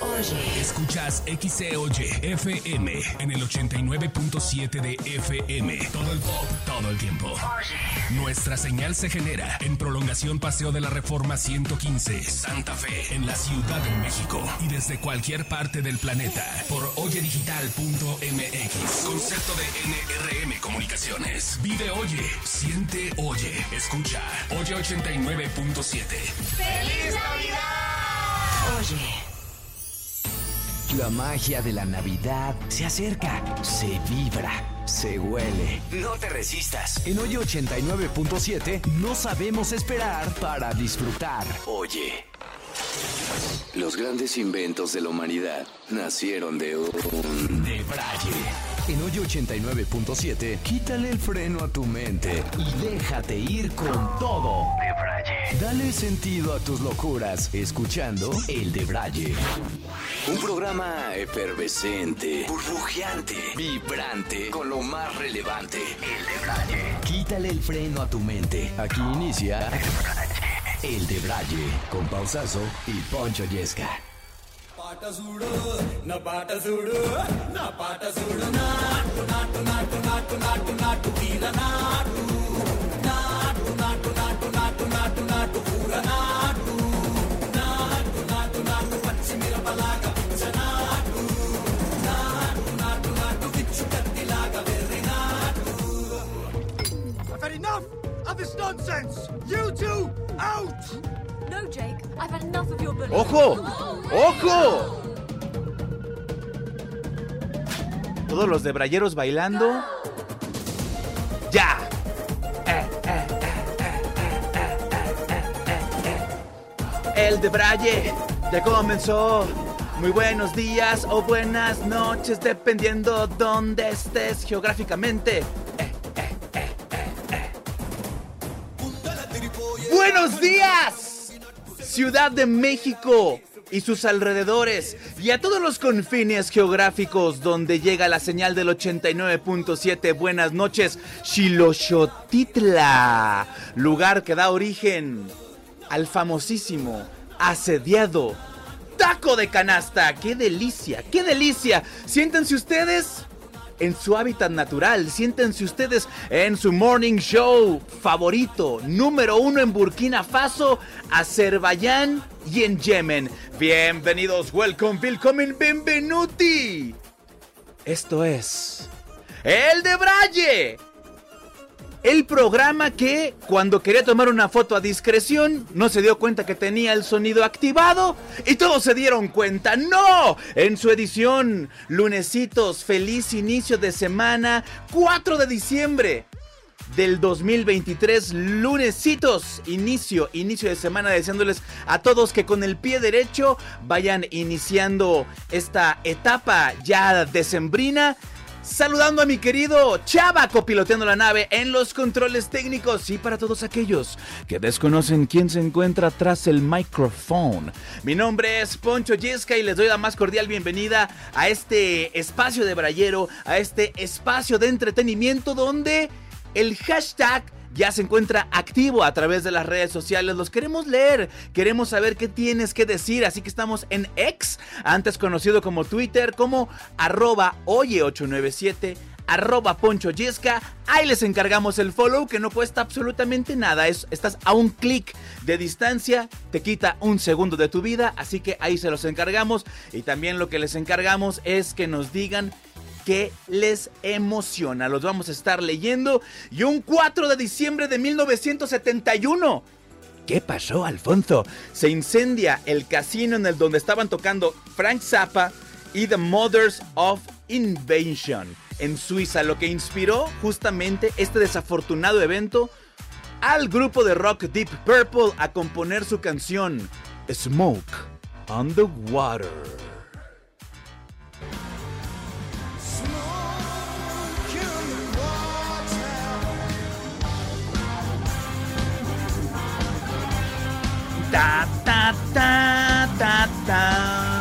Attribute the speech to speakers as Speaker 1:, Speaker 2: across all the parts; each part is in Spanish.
Speaker 1: Oye. Escuchas XCOY FM en el 89.7 de FM. Todo el pop, todo el tiempo. Nuestra señal se genera en prolongación Paseo de la Reforma 115, Santa Fe, en la Ciudad de México. Y desde cualquier parte del planeta por oyedigital.mx. Concepto de NRM Comunicaciones. Vive Oye, siente Oye, escucha. Oye 89.7.
Speaker 2: ¡Feliz Navidad!
Speaker 3: Oye. La magia de la Navidad se acerca, se vibra, se huele. No te resistas. En Oye 89.7 no sabemos esperar para disfrutar. Oye. Los grandes inventos de la humanidad nacieron de un debraye. En Hoy 89.7, quítale el freno a tu mente y déjate ir con todo. Debraye. Dale sentido a tus locuras escuchando El Debraye. Un programa efervescente, burbujeante, vibrante, con lo más relevante. El Debraye. Quítale el freno a tu mente. Aquí inicia El Debraye con Pausazo y Poncho Yesca.
Speaker 4: పాట చూడు నా పాట చూడు నా పాట చూడు నాటు నాటు నాటు నాటు నాటు నాటు తీర నాటు నాటు నాటు నాటు నాటు నాటు నాటు కూర నాటు నాటు నాటు నాటు పచ్చి మిరపలాగా పిచ్చ నాటు నాటు నాటు నాటు పిచ్చు కత్తిలాగా వెర్రి నాటు
Speaker 5: I've had enough of this nonsense! You two, out!
Speaker 6: ¡Ojo! ¡Ojo! Todos los de Brayeros bailando. ¡Ya! El de Braille ya comenzó. Muy buenos días o buenas noches, dependiendo dónde estés geográficamente. ¡Buenos días! Ciudad de México y sus alrededores y a todos los confines geográficos donde llega la señal del 89.7 Buenas noches Xiloxotitla, lugar que da origen al famosísimo asediado taco de canasta. ¡Qué delicia! ¡Qué delicia! Siéntense ustedes en su hábitat natural. Siéntense ustedes en su morning show favorito, número uno en Burkina Faso, Azerbaiyán y en Yemen. Bienvenidos, welcome, welcome, benvenuti. Esto es El de Braille. El programa que, cuando quería tomar una foto a discreción, no se dio cuenta que tenía el sonido activado y todos se dieron cuenta. ¡No! En su edición, lunesitos, feliz inicio de semana, 4 de diciembre del 2023, lunesitos, inicio, inicio de semana, deseándoles a todos que con el pie derecho vayan iniciando esta etapa ya decembrina. Saludando a mi querido Chava copiloteando la nave en los controles técnicos y para todos aquellos que desconocen quién se encuentra tras el micrófono. Mi nombre es Poncho Yesca y les doy la más cordial bienvenida a este espacio de Brayero, a este espacio de entretenimiento donde el hashtag ya se encuentra activo a través de las redes sociales. Los queremos leer, queremos saber qué tienes que decir. Así que estamos en X, antes conocido como Twitter, como arroba oye897 arroba Poncho. Ahí les encargamos el follow que no cuesta absolutamente nada. Es, estás a un clic de distancia, te quita un segundo de tu vida, así que ahí se los encargamos. Y también lo que les encargamos es que nos digan que les emociona. Los vamos a estar leyendo. Y un 4 de diciembre de 1971. ¿Qué pasó, Alfonso? Se incendia el casino en el donde estaban tocando Frank Zappa y The Mothers of Invention en Suiza, lo que inspiró justamente este desafortunado evento al grupo de rock Deep Purple a componer su canción Smoke on the Water. Ta, ta, ta, ta, ta.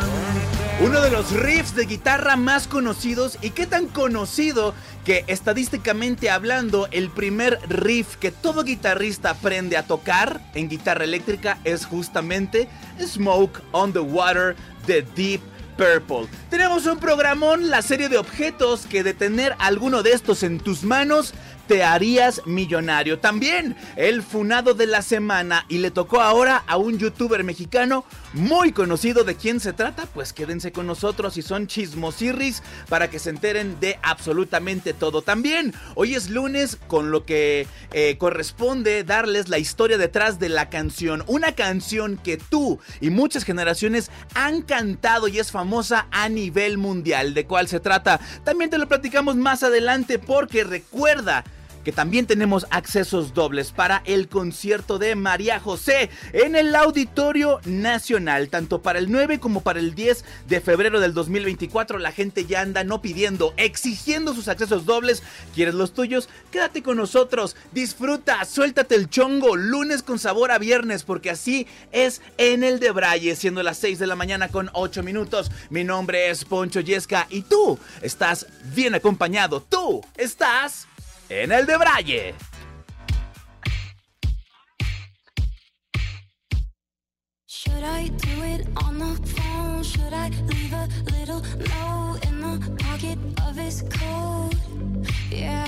Speaker 6: Uno de los riffs de guitarra más conocidos y qué tan conocido que estadísticamente hablando el primer riff que todo guitarrista aprende a tocar en guitarra eléctrica es justamente Smoke on the Water de Deep Purple. Tenemos un programón, la serie de objetos que de tener alguno de estos en tus manos te harías millonario. También el funado de la semana y le tocó ahora a un youtuber mexicano muy conocido. ¿De quién se trata? Pues quédense con nosotros y son chismosirris para que se enteren de absolutamente todo. También hoy es lunes con lo que eh, corresponde darles la historia detrás de la canción. Una canción que tú y muchas generaciones han cantado y es famosa a nivel mundial. ¿De cuál se trata? También te lo platicamos más adelante porque recuerda que también tenemos accesos dobles para el concierto de María José en el Auditorio Nacional, tanto para el 9 como para el 10 de febrero del 2024. La gente ya anda no pidiendo, exigiendo sus accesos dobles. ¿Quieres los tuyos? Quédate con nosotros, disfruta, suéltate el chongo, lunes con sabor a viernes, porque así es en el de Braille, siendo las 6 de la mañana con 8 minutos. Mi nombre es Poncho Yesca y tú estás bien acompañado. Tú estás en el de Braille.
Speaker 7: Should I do it on the phone? Should I leave a little note in the pocket of his coat? Yeah,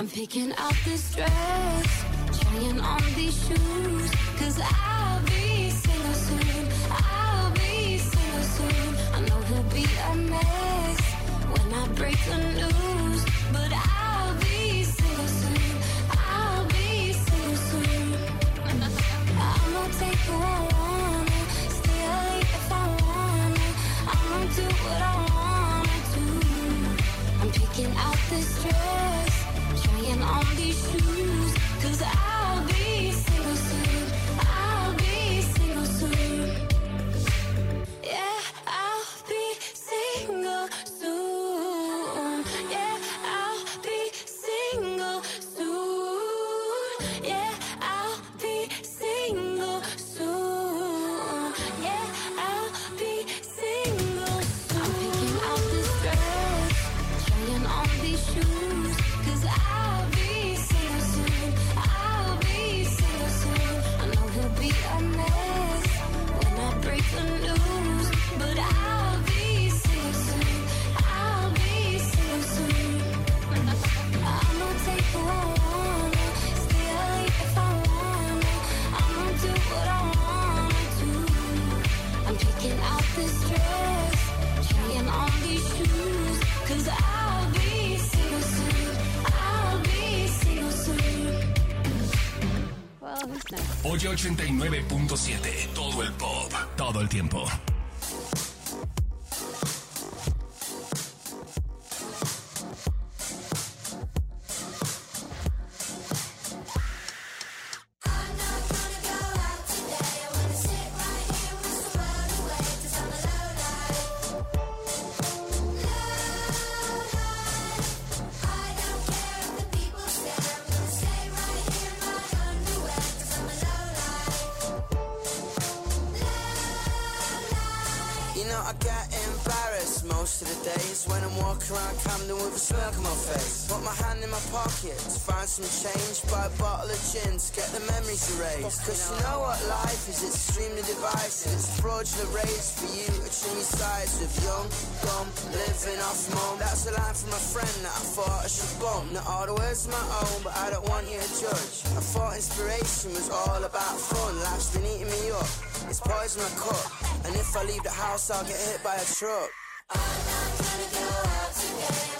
Speaker 7: I'm picking out this dress, trying on these shoes. Cause I'll be single soon. I'll be single soon. I know he'll be a mess when I break the news. But I'll be single soon. I'll be single soon. I'ma take who I wanna, stay late if I wanna. I'ma do what I wanna do. I'm picking out this dress, on these shoes. Cause I'll
Speaker 1: Oye 89.7, todo el pop, todo el tiempo.
Speaker 8: Cause you know what life is, it's extremely divisive. It's fraudulent rage for you trim your sides with young, dumb, living off mom. That's a line from a friend that I thought I should bump. Not all the words my own, but I don't want you to judge. I thought inspiration was all about fun. Life's been eating me up. It's poison my cup. And if I leave the house, I'll get hit by a truck. I'm not gonna go out today.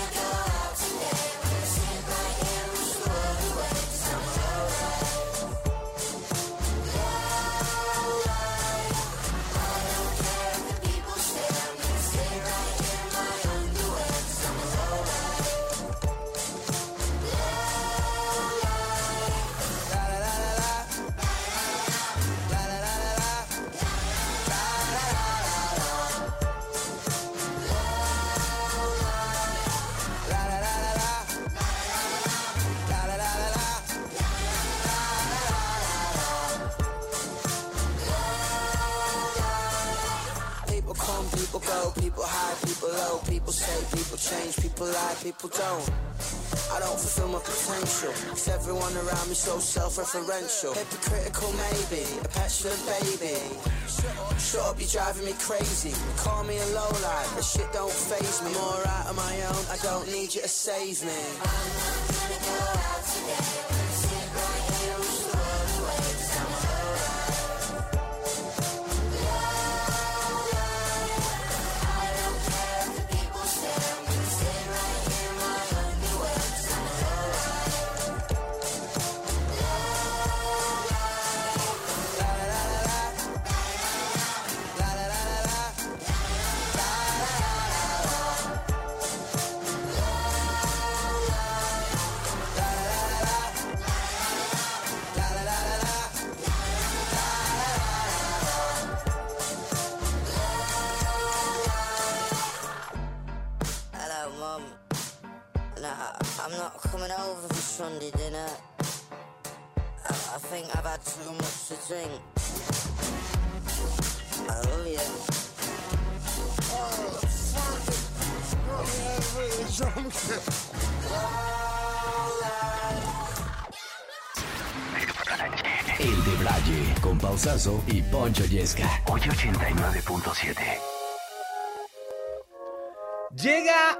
Speaker 8: people change, people lie, people don't. I don't fulfill my potential, cause everyone around me so self-referential. Hypocritical maybe, a petulant baby. Shut up, you're driving me crazy. Call me a lowlife, that shit don't phase me. I'm alright on my own, I don't need you to save me.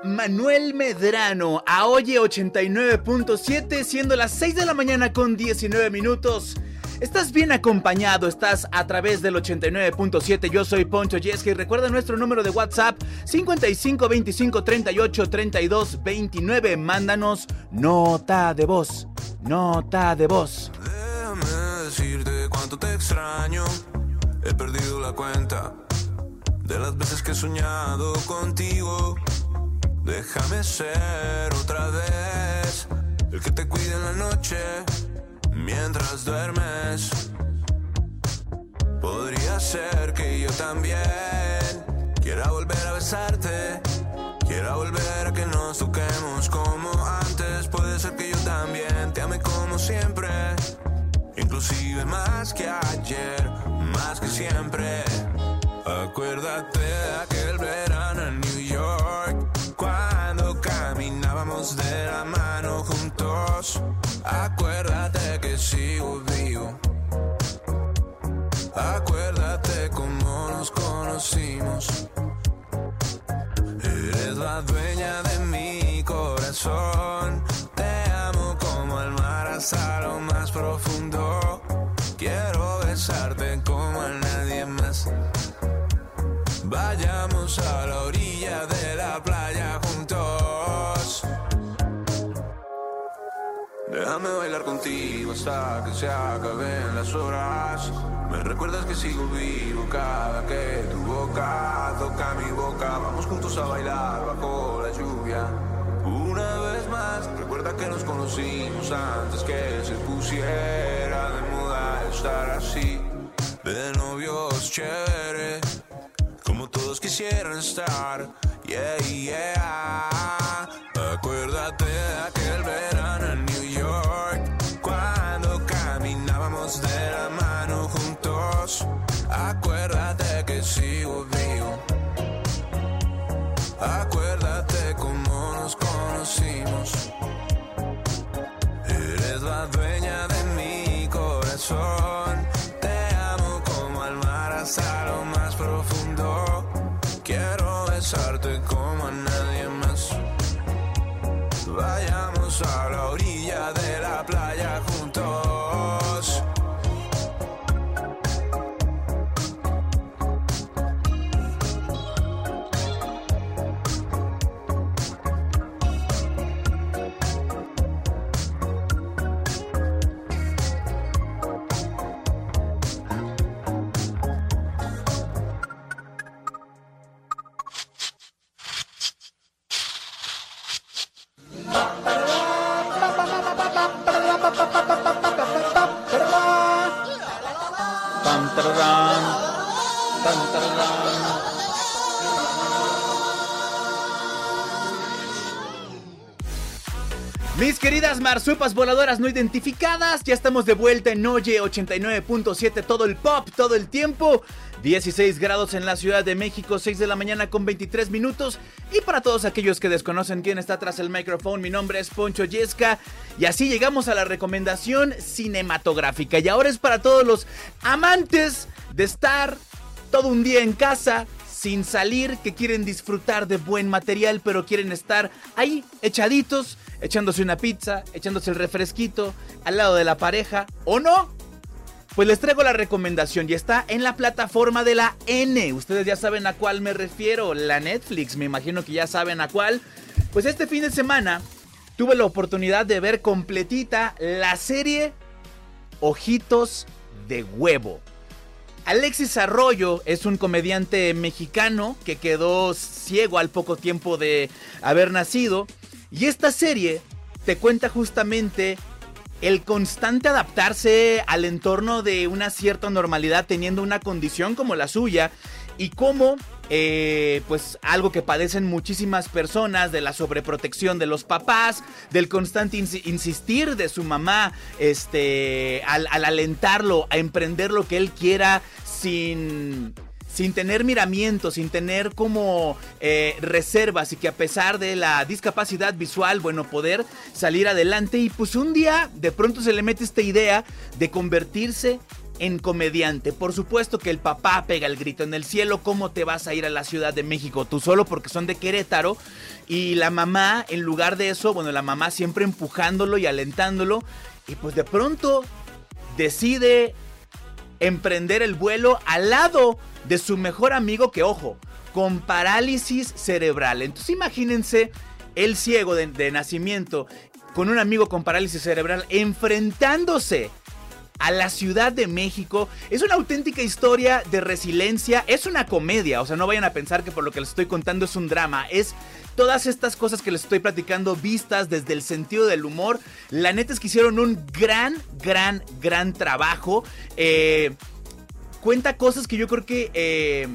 Speaker 6: Manuel Medrano a Oye 89.7, siendo las 6 de la mañana con 19 minutos. Estás bien acompañado, estás a través del 89.7. Yo soy Poncho Yesca y recuerda nuestro número de WhatsApp 55 25 38 32 29. Mándanos nota de voz, nota de voz.
Speaker 9: Déjame decirte cuánto te extraño. He perdido la cuenta de las veces que he soñado contigo. Déjame ser otra vez el que te cuide en la noche mientras duermes. Podría ser que yo también quiera volver a besarte. Quiera volver a que nos toquemos como antes. Puede ser que yo también te ame como siempre. Inclusive más que ayer, más que siempre. Acuérdate de aquel verano en New York, de la mano juntos. Acuérdate que sigo vivo. Acuérdate cómo nos conocimos. Eres la dueña de mi corazón. Te amo como el mar hasta lo más profundo. Quiero besarte como a nadie más. Vayamos a la orilla de la playa Déjame bailar contigo hasta que se acaben las horas. Me recuerdas que sigo vivo cada que tu boca toca mi boca. Vamos juntos a bailar bajo la lluvia. Una vez más, recuerda que nos conocimos antes que se pusiera de moda estar así. De novios chévere, como todos quisieran estar. Yeah, yeah. Te amo como al mar hasta lo más profundo. Quiero besarte como a nadie más. Vayamos a la orilla de la playa juntos.
Speaker 6: Marsupas voladoras no identificadas, ya estamos de vuelta en Oye 89.7, todo el pop, todo el tiempo. 16 grados en la Ciudad de México, 6 de la mañana con 23 minutos. Y para todos aquellos que desconocen quién está tras el micrófono, mi nombre es Poncho Yesca. Y así llegamos a la recomendación cinematográfica. Y ahora es para todos los amantes de estar todo un día en casa, sin salir, que quieren disfrutar de buen material, pero quieren estar ahí echaditos, echándose una pizza, echándose el refresquito, al lado de la pareja, ¿o no? Pues les traigo la recomendación y está en la plataforma de la N. Ustedes ya saben a cuál me refiero, la Netflix, me imagino que ya saben a cuál. Pues este fin de semana tuve la oportunidad de ver completita la serie Ojitos de Huevo. Alexis Arroyo es un comediante mexicano que quedó ciego al poco tiempo de haber nacido. Y esta serie te cuenta justamente el constante adaptarse al entorno de una cierta normalidad teniendo una condición como la suya y cómo eh, pues algo que padecen muchísimas personas de la sobreprotección de los papás, del constante ins- insistir de su mamá, este, al alentarlo a emprender lo que él quiera sin sin tener miramientos, sin tener como eh, reservas y que a pesar de la discapacidad visual, bueno, poder salir adelante y pues un día de pronto se le mete esta idea de convertirse en comediante. Por supuesto que el papá pega el grito en el cielo, ¿cómo te vas a ir a la Ciudad de México tú solo porque son de Querétaro? Y la mamá, en lugar de eso, bueno, la mamá siempre empujándolo y alentándolo y pues de pronto decide emprender el vuelo al lado de su mejor amigo que, ojo, con parálisis cerebral. Entonces imagínense el ciego de, de nacimiento con un amigo con parálisis cerebral enfrentándose a la Ciudad de México. Es una auténtica historia de resiliencia. Es una comedia. O sea, no vayan a pensar que por lo que les estoy contando es un drama. Es todas estas cosas que les estoy platicando vistas desde el sentido del humor. La neta es que hicieron un gran, gran, gran trabajo. Eh, cuenta cosas que yo creo que... eh,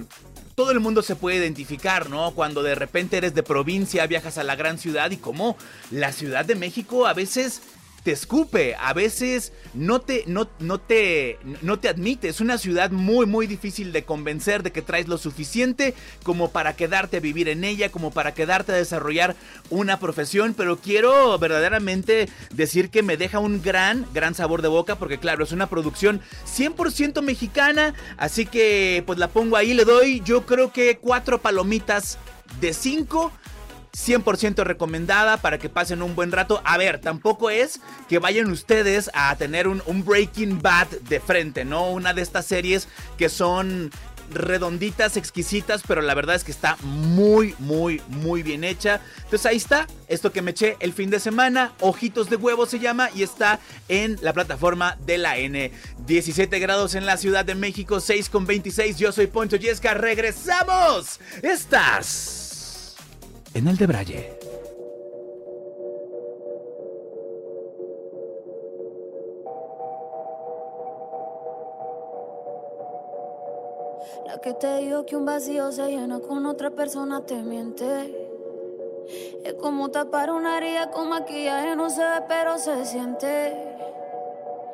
Speaker 6: todo el mundo se puede identificar, ¿no? Cuando de repente eres de provincia, viajas a la gran ciudad y como la Ciudad de México a veces te escupe, a veces no te, no, no te, no te admite. Es una ciudad muy, muy difícil de convencer de que traes lo suficiente como para quedarte a vivir en ella, como para quedarte a desarrollar una profesión. Pero quiero verdaderamente decir que me deja un gran, gran sabor de boca porque claro, es una producción 100% mexicana. Así que pues la pongo ahí, le doy yo creo que cuatro palomitas de 5. 100% recomendada para que pasen un buen rato. A ver, tampoco es que vayan ustedes a tener un, Breaking Bad de frente, ¿no? Una de estas series que son redonditas, exquisitas, pero la verdad es que está muy, muy, muy bien hecha. Entonces ahí está, esto que me eché el fin de semana, Ojitos de Huevo se llama y está en la plataforma de la N. 17 grados en la Ciudad de México, 6 con 26. Yo soy Poncho Yesca, regresamos. Estás en el de Braille.
Speaker 10: La que te digo que un vacío se llena con otra persona te miente. Es como tapar una herida con maquillaje, no se ve, pero se siente.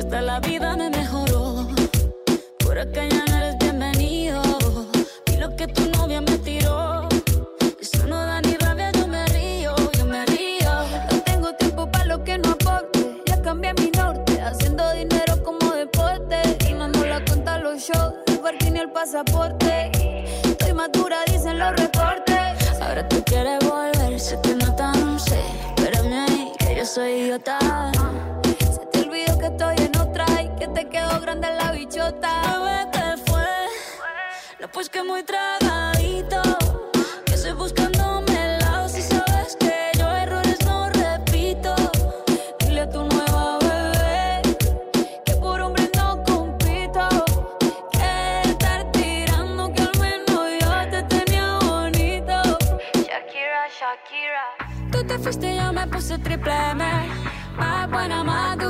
Speaker 10: Que hasta la vida me mejoró. Por acá ya no eres bienvenido. Y lo que tu novia me tiró. Eso no da ni rabia, yo me río, yo me río. No tengo tiempo para lo que no aporte. Ya cambié mi norte, haciendo dinero como deporte. Y no nos la cuenta los shows, el parking y el pasaporte. Estoy madura, dicen los reportes. Ahora tú quieres volver, se te nota, no sé. Espérame ahí, que yo soy idiota. Que estoy en otra y que te quedó grande la bichota. Bebé, ¿qué fue? No, pues que muy tragadito. Que estoy buscándome el lado si sabes que yo errores no repito. Dile a tu nueva bebé que por hombre no compito. Que estar tirando que al menos yo te tenía bonito. Shakira, Shakira. Tú te fuiste yo me puse triple M. Más buena, más dura,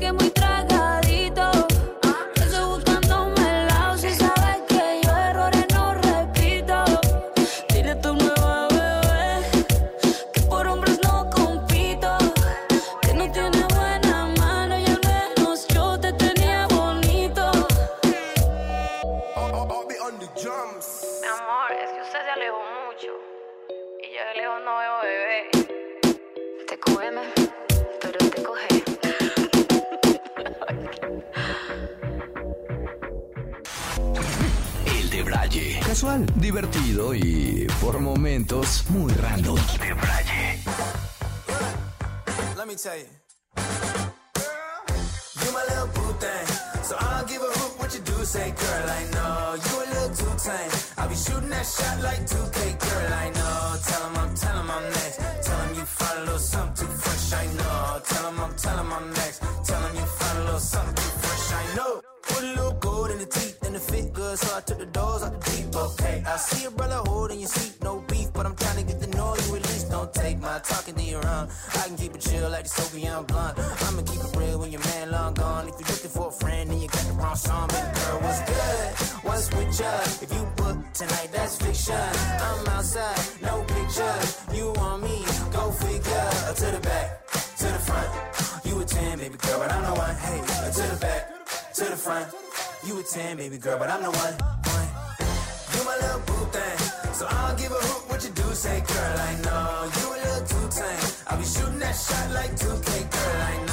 Speaker 10: Que muy
Speaker 3: Casual, divertido y por momentos muy random. De Braille.
Speaker 11: Let me tell you. My little boo thing. So I don't give a hoot what you do, say, girl, I know. You a little too tame. I'll be shooting that shot like 2K, girl, I know. Tell him I'm, tell him I'm next. Tell him you find a little something too fresh, I know. Tell him I'm, tell him I'm next. Tell him you find a little something too fresh, I know. Put a little gold in the teeth the fit good, so I took the doors out the deep, okay. I see a brother holding your seat, no beef, but I'm trying to get the know you at least. Don't take my talking to your own. I can keep it chill like the Soviet blunt. I'ma keep it real when your man long gone. If you're looking for a friend, then you got the wrong song, baby girl, what's good? What's with ya? If you book tonight, that's fiction. I'm outside, no pictures. You want me? Go figure. To the back, to the front. You a 10, baby girl, but I'm the one. Hey, to the back, to the front. You a 10, baby girl, but I'm the one. one. You my little boo thing. So I don't give a hoot what you do, say, girl, I know. You a little too tame. I'll be shooting that shot like 2K, girl, I know.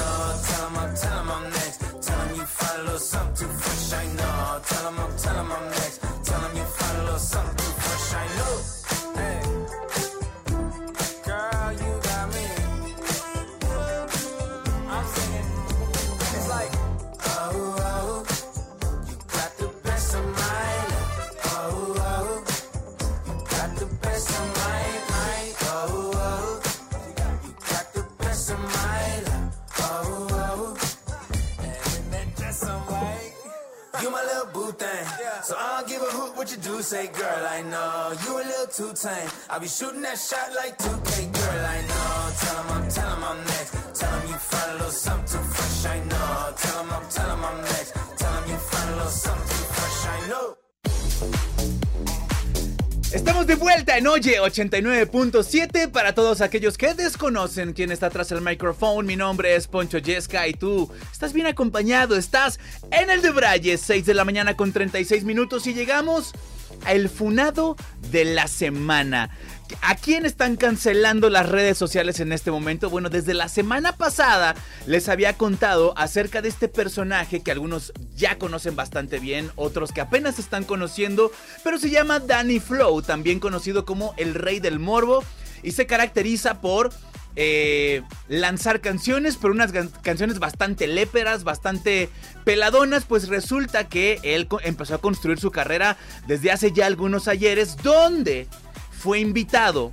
Speaker 9: What you do, say, girl, I know you a little too tame. I be shooting that shot like 2K, girl, I know. Tell him I'm, tell him I'm next. Tell him you find a little something
Speaker 6: Estamos de vuelta en Oye 89.7 para todos aquellos que desconocen quién está tras el micrófono. Mi nombre es Poncho Yesca y tú estás bien acompañado. Estás en el de Braille, 6 de la mañana con 36 minutos y llegamos al funado de la semana. ¿A quién están cancelando las redes sociales en este momento? Bueno, desde la semana pasada les había contado acerca de este personaje que algunos ya conocen bastante bien, otros que apenas están conociendo, pero se llama Danny Flow, también conocido como el rey del morbo, y se caracteriza por eh, lanzar canciones, pero unas canciones bastante léperas, bastante peladonas, pues resulta que él empezó a construir su carrera desde hace ya algunos ayeres, donde fue invitado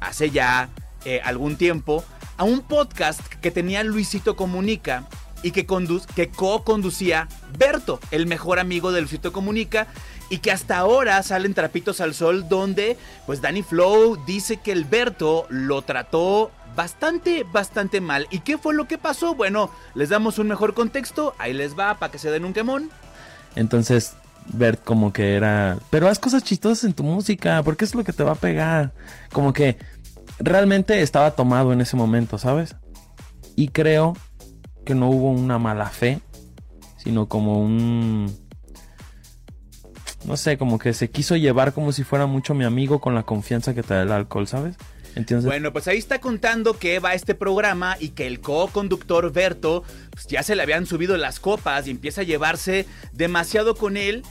Speaker 6: hace ya eh, algún tiempo a un podcast que tenía Luisito Comunica y que, que co-conducía Berto, el mejor amigo de Luisito Comunica, y que hasta ahora salen trapitos al sol donde pues Danny Flow dice que el Berto lo trató bastante, bastante mal. ¿Y qué fue lo que pasó? Bueno, les damos un mejor contexto, ahí les va para que se den un quemón.
Speaker 12: Entonces, Bert como que era, pero haz cosas chistosas en tu música, porque es lo que te va a pegar. Como que realmente estaba tomado en ese momento, ¿sabes? Y creo que no hubo una mala fe, sino como un... No sé, como que se quiso llevar como si fuera mucho mi amigo con la confianza que te da el alcohol, ¿sabes?
Speaker 6: Bueno, pues ahí está contando que va este programa y que el co-conductor Berto pues ya se le habían subido las copas y empieza a llevarse demasiado con él.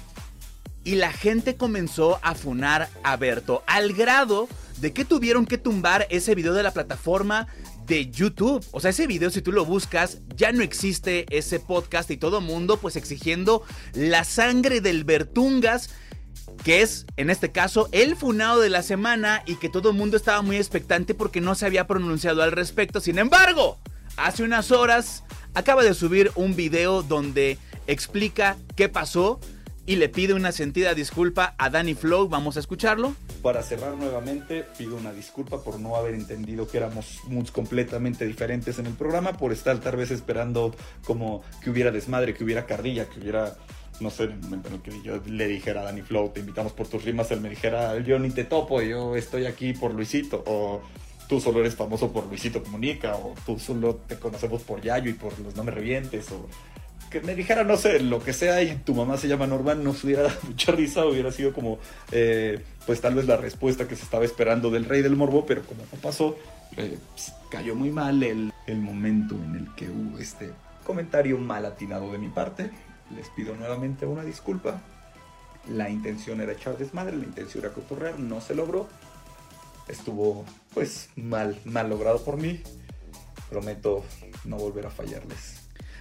Speaker 6: Y la gente comenzó a funar a Berto al grado de que tuvieron que tumbar ese video de la plataforma de YouTube. O sea, ese video, si tú lo buscas, ya no existe ese podcast y todo mundo pues exigiendo la sangre del Bertungas que es, en este caso, el funado de la semana y que todo el mundo estaba muy expectante porque no se había pronunciado al respecto. Sin embargo, hace unas horas acaba de subir un video donde explica qué pasó y le pide una sentida disculpa a Danny Flow. Vamos a escucharlo.
Speaker 13: Para cerrar nuevamente, pido una disculpa por no haber entendido que éramos moods completamente diferentes en el programa, por estar tal vez esperando como que hubiera desmadre, que hubiera carrilla, que hubiera no sé, en el momento en el que yo le dijera a Danny Flow, te invitamos por tus rimas, él me dijera, yo ni te topo, yo estoy aquí por Luisito, o tú solo eres famoso por Luisito Comunica, o tú solo te conocemos por Yayo y por los no me revientes, o me dijera, no sé, lo que sea, y tu mamá se llama Norman, nos hubiera dado mucha risa, hubiera sido como, eh, pues tal vez la respuesta que se estaba esperando del rey del morbo, pero como no pasó, eh, pues, cayó muy mal el, el momento en el que hubo este comentario mal atinado de mi parte les pido nuevamente una disculpa. La intención era echar desmadre, la intención era cotorrear, no se logró. Estuvo pues mal, mal logrado por mí. Prometo no volver a fallarles.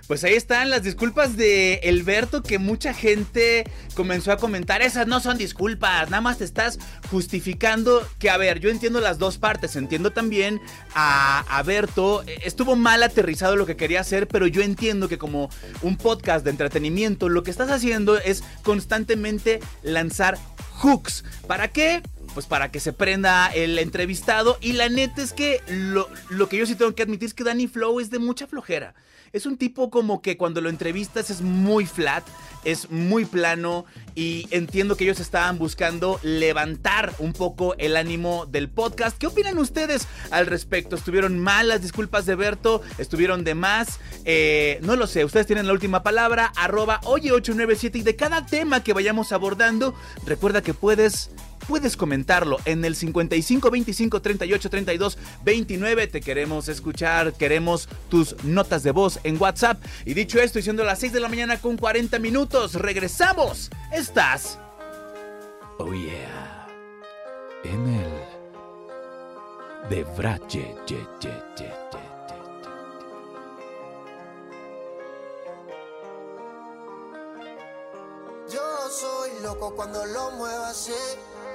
Speaker 6: Pues ahí están las disculpas de Elberto que mucha gente comenzó a comentar. Esas no son disculpas, nada más te estás justificando que, a ver, yo entiendo las dos partes. Entiendo también a, Alberto, estuvo mal aterrizado lo que quería hacer, pero yo entiendo que como un podcast de entretenimiento, lo que estás haciendo es constantemente lanzar hooks. ¿Para qué? Pues para que se prenda el entrevistado. Y la neta es que lo que yo sí tengo que admitir es que Danny Flow es de mucha flojera. Es un tipo como que cuando lo entrevistas es muy flat, es muy plano y entiendo que ellos estaban buscando levantar un poco el ánimo del podcast. ¿Qué opinan ustedes al respecto? ¿Estuvieron mal las disculpas de Berto? ¿Estuvieron de más? Eh, no lo sé, ustedes tienen la última palabra, arroba oye897 y de cada tema que vayamos abordando, recuerda que puedes puedes comentarlo en el 55 25 38 32 29. Te queremos escuchar, queremos tus notas de voz en WhatsApp. Y dicho esto, siendo las 6 de la mañana con 40 minutos, regresamos. Estás.
Speaker 1: Oh yeah. En el. De Brache,
Speaker 14: Yo soy loco cuando lo muevo así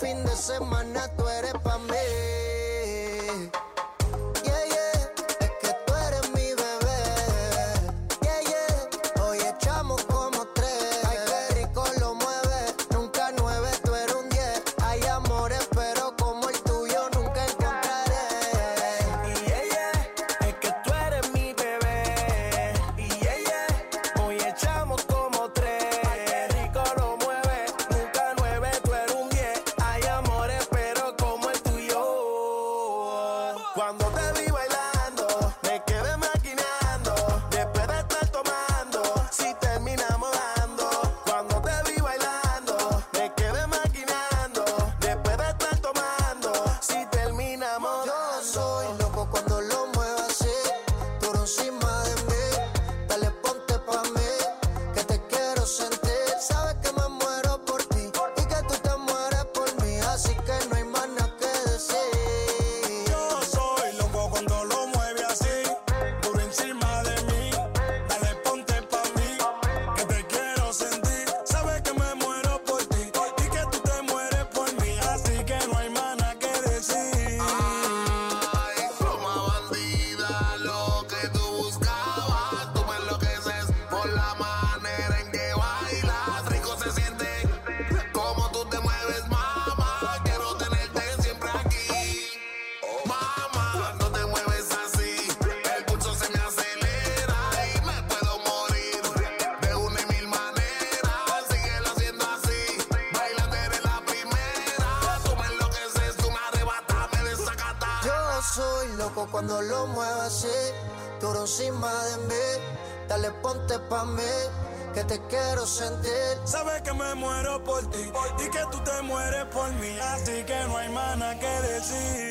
Speaker 15: fin de semana tú eres pa' mí. lo mueve así, duro encima de mí. Dale ponte pa' mí, que te quiero sentir. Sabes que me muero por ti y que tú te mueres por mí, así que no hay mana que decir.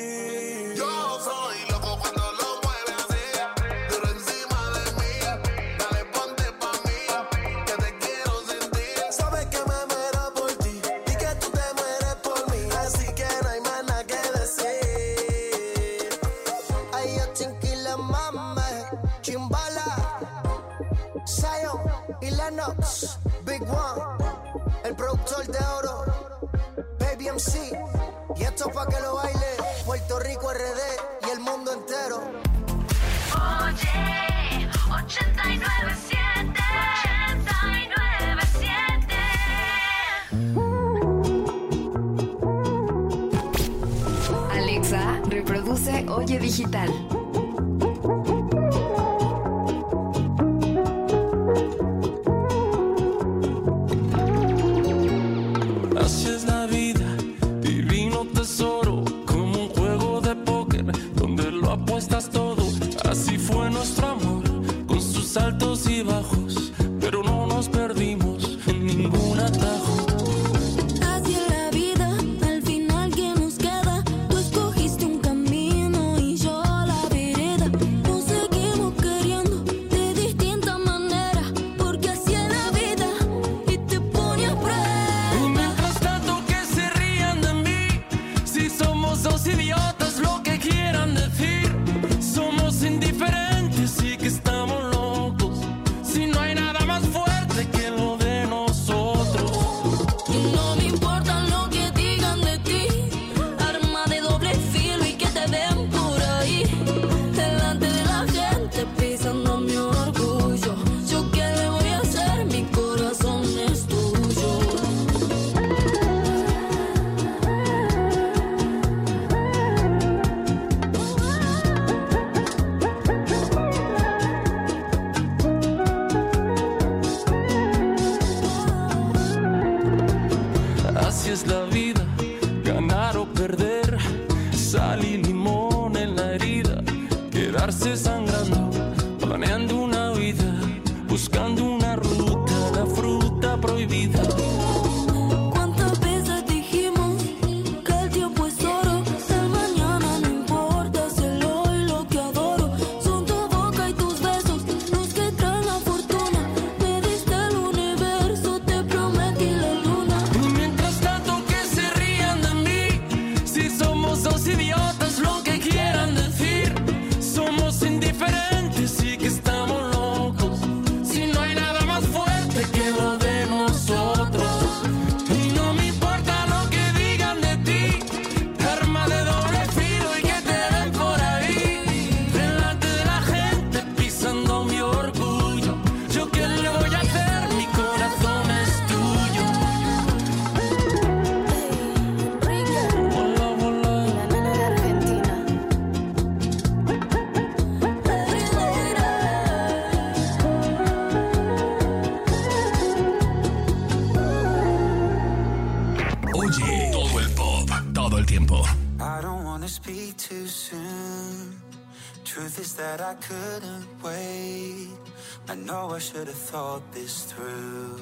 Speaker 16: I should have thought this through.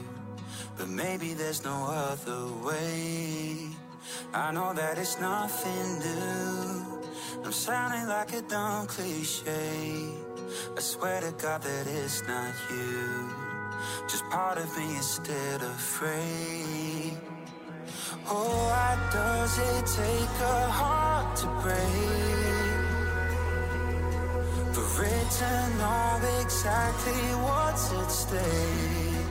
Speaker 16: But maybe there's no other way. I know that it's nothing new. I'm sounding like a dumb cliche. I swear to God that it's not you. Just part of me is still afraid. Oh, why does it take a heart to break? To know exactly what's at stake.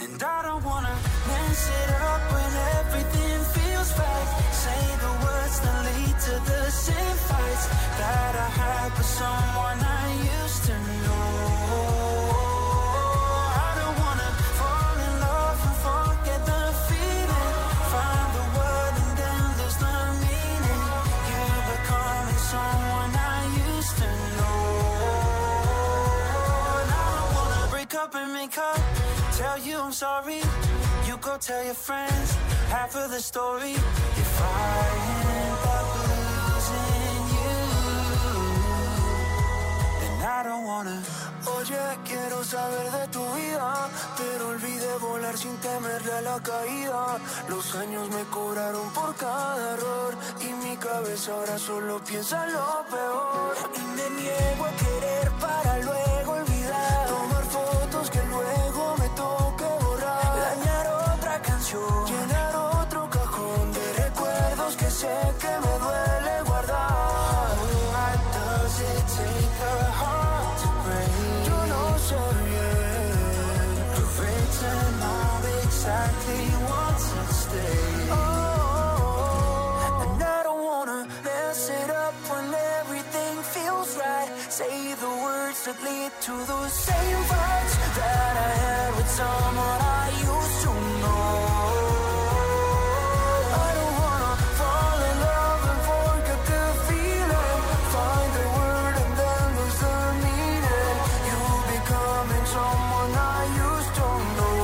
Speaker 16: And I don't wanna mess it up when everything feels right. Say the words that lead to the same fights that I had with someone Tell you I'm sorry. You go tell your friends half of the story. If I end up losing you, then I don't wanna.
Speaker 17: Oye, quiero saber de tu vida, pero olvidé volar sin temerle a la caída. Los años me cobraron por cada error y mi cabeza ahora solo piensa en lo peor. Y me niego a querer that lead to those same fights that I had with someone I used to know. I don't wanna fall in love and forget the feeling. Find the word and then lose the meaning. You becoming someone I used to know.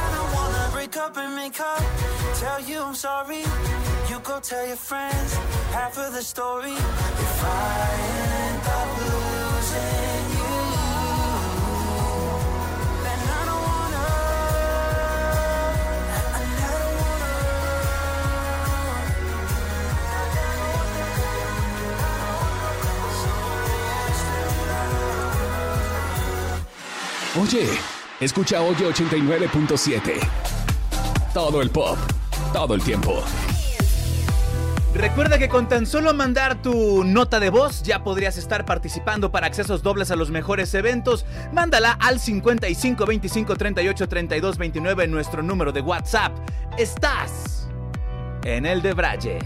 Speaker 16: I don't wanna break up and make up. Tell you I'm sorry. Go tell your friends half of the story. If I end up losing you, then I don't wanna. And I don't wanna.
Speaker 1: Oye, escucha Oye 89.7. Todo el pop, todo el tiempo.
Speaker 6: Recuerda que con tan solo mandar tu nota de voz ya podrías estar participando para accesos dobles a los mejores eventos. Mándala al 55 25 38 32 29 en nuestro número de WhatsApp. Estás en el de Braille.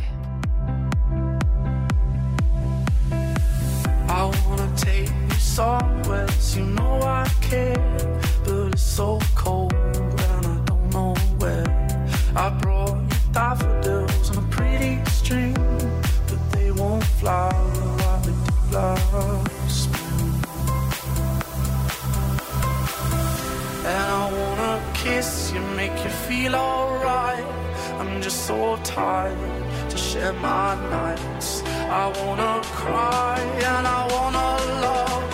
Speaker 18: Share my nights. I wanna cry and I wanna love,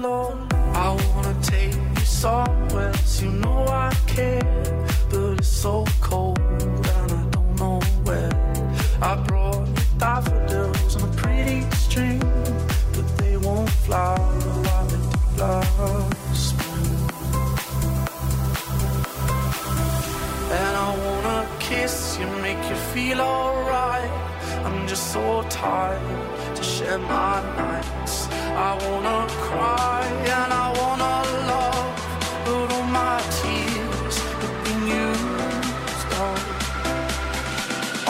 Speaker 18: love. I wanna take you somewhere, you know I care, but it's so cold and I don't know where. I brought you daffodils on a pretty string, but they won't flower like they do last. And I wanna kiss you, make you feel alright. I'm just so tired share my nights. I wanna cry and I wanna love, but all my tears have been used up.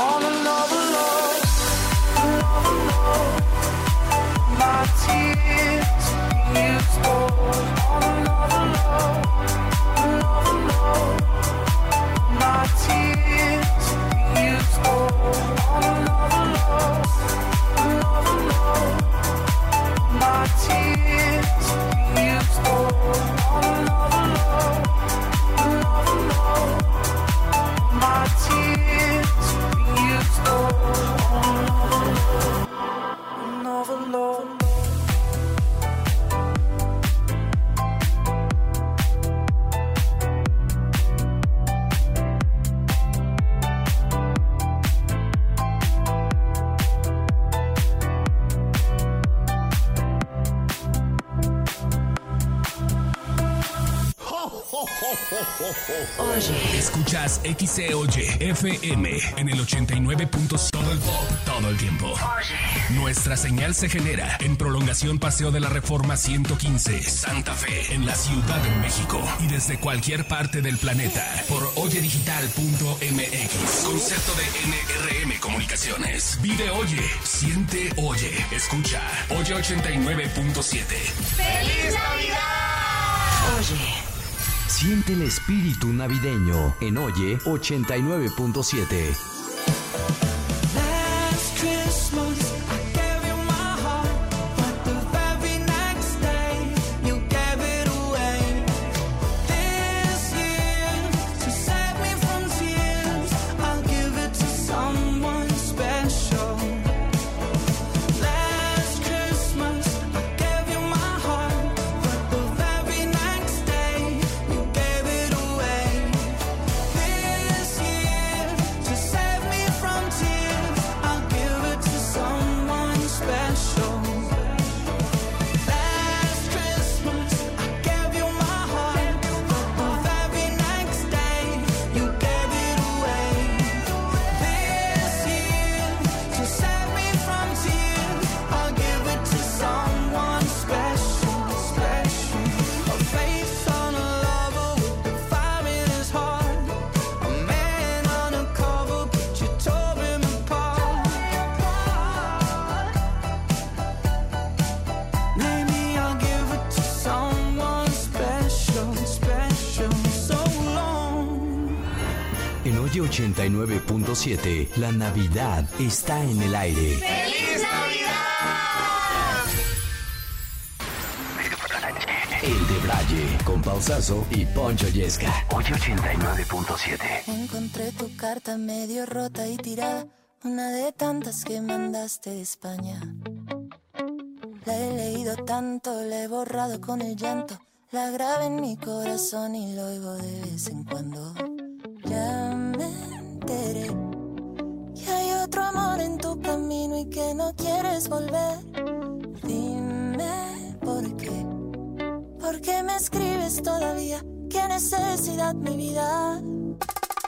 Speaker 18: On another love, another love. My tears have been used up. On another
Speaker 1: Oye. Escuchas XCOY FM en el 89.5. Todo el pop, todo el tiempo. Nuestra señal se genera en prolongación Paseo de la Reforma 115, Santa Fe, en la Ciudad de México. Y desde cualquier parte del planeta por oyedigital.mx. Concepto de NRM Comunicaciones. Vive Oye, siente Oye, escucha. Oye 89.7.
Speaker 3: ¡Feliz Navidad!
Speaker 19: Oye. Siente el espíritu navideño en Oye 89.7. 89.7, la Navidad está en el aire.
Speaker 3: ¡Feliz Navidad!
Speaker 19: El de Braille, con Pausazo y Poncho Yesca. Oye 89.7.
Speaker 20: Encontré tu carta medio rota y tirada, una de tantas que mandaste de España. La he leído tanto, la he borrado con el llanto, la grabé en mi corazón y lo oigo de vez en cuando. Ya me enteré otro amor en tu camino y que no quieres volver. Dime por qué. ¿Por qué me escribes todavía? ¿Qué necesidad mi vida?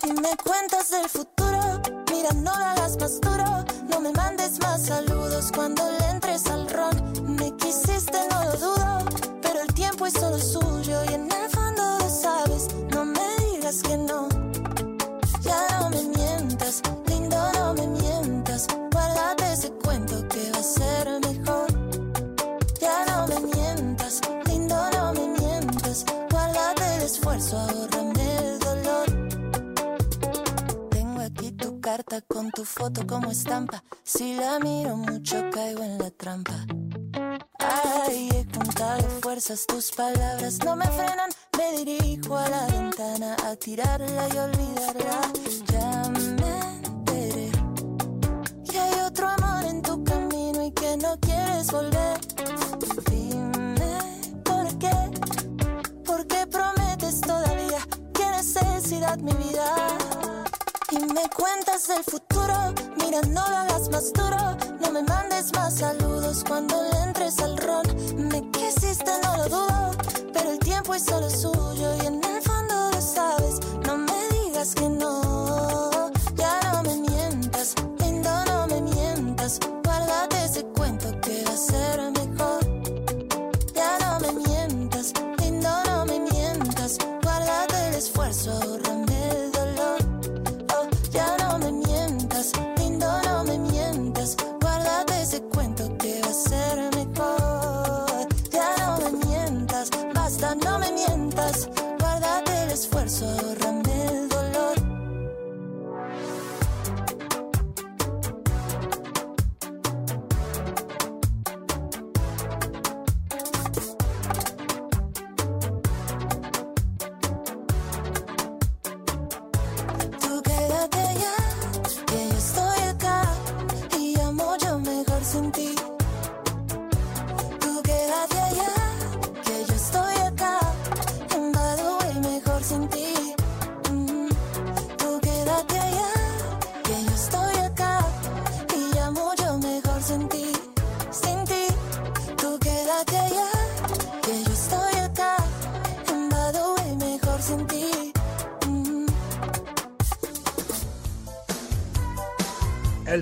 Speaker 20: Y me cuentas del futuro. Mira, no lo hagas más duro. No me mandes más saludos cuando le entres al ron. Me quisiste, no lo dudo. Pero el tiempo es solo suyo. Y en el fondo lo sabes. No me digas que no. Con tu foto como estampa. Si la miro mucho, caigo en la trampa. Ay, he contado fuerzas, tus palabras no me frenan. Me dirijo a la ventana a tirarla y olvidarla. Ya me enteré que hay otro amor en tu camino y que no quieres volver. Dime por qué, por qué prometes todavía. ¿Qué necesidad mi vida? Y me cuentas del futuro, mira, no lo hagas más duro. No me mandes más saludos cuando le entres al ron. Me quisiste, no lo dudo, pero el tiempo es solo suyo y en el fondo lo sabes. No me digas que no, ya no me mientas, lindo, no me mientas.
Speaker 5: esfuerzo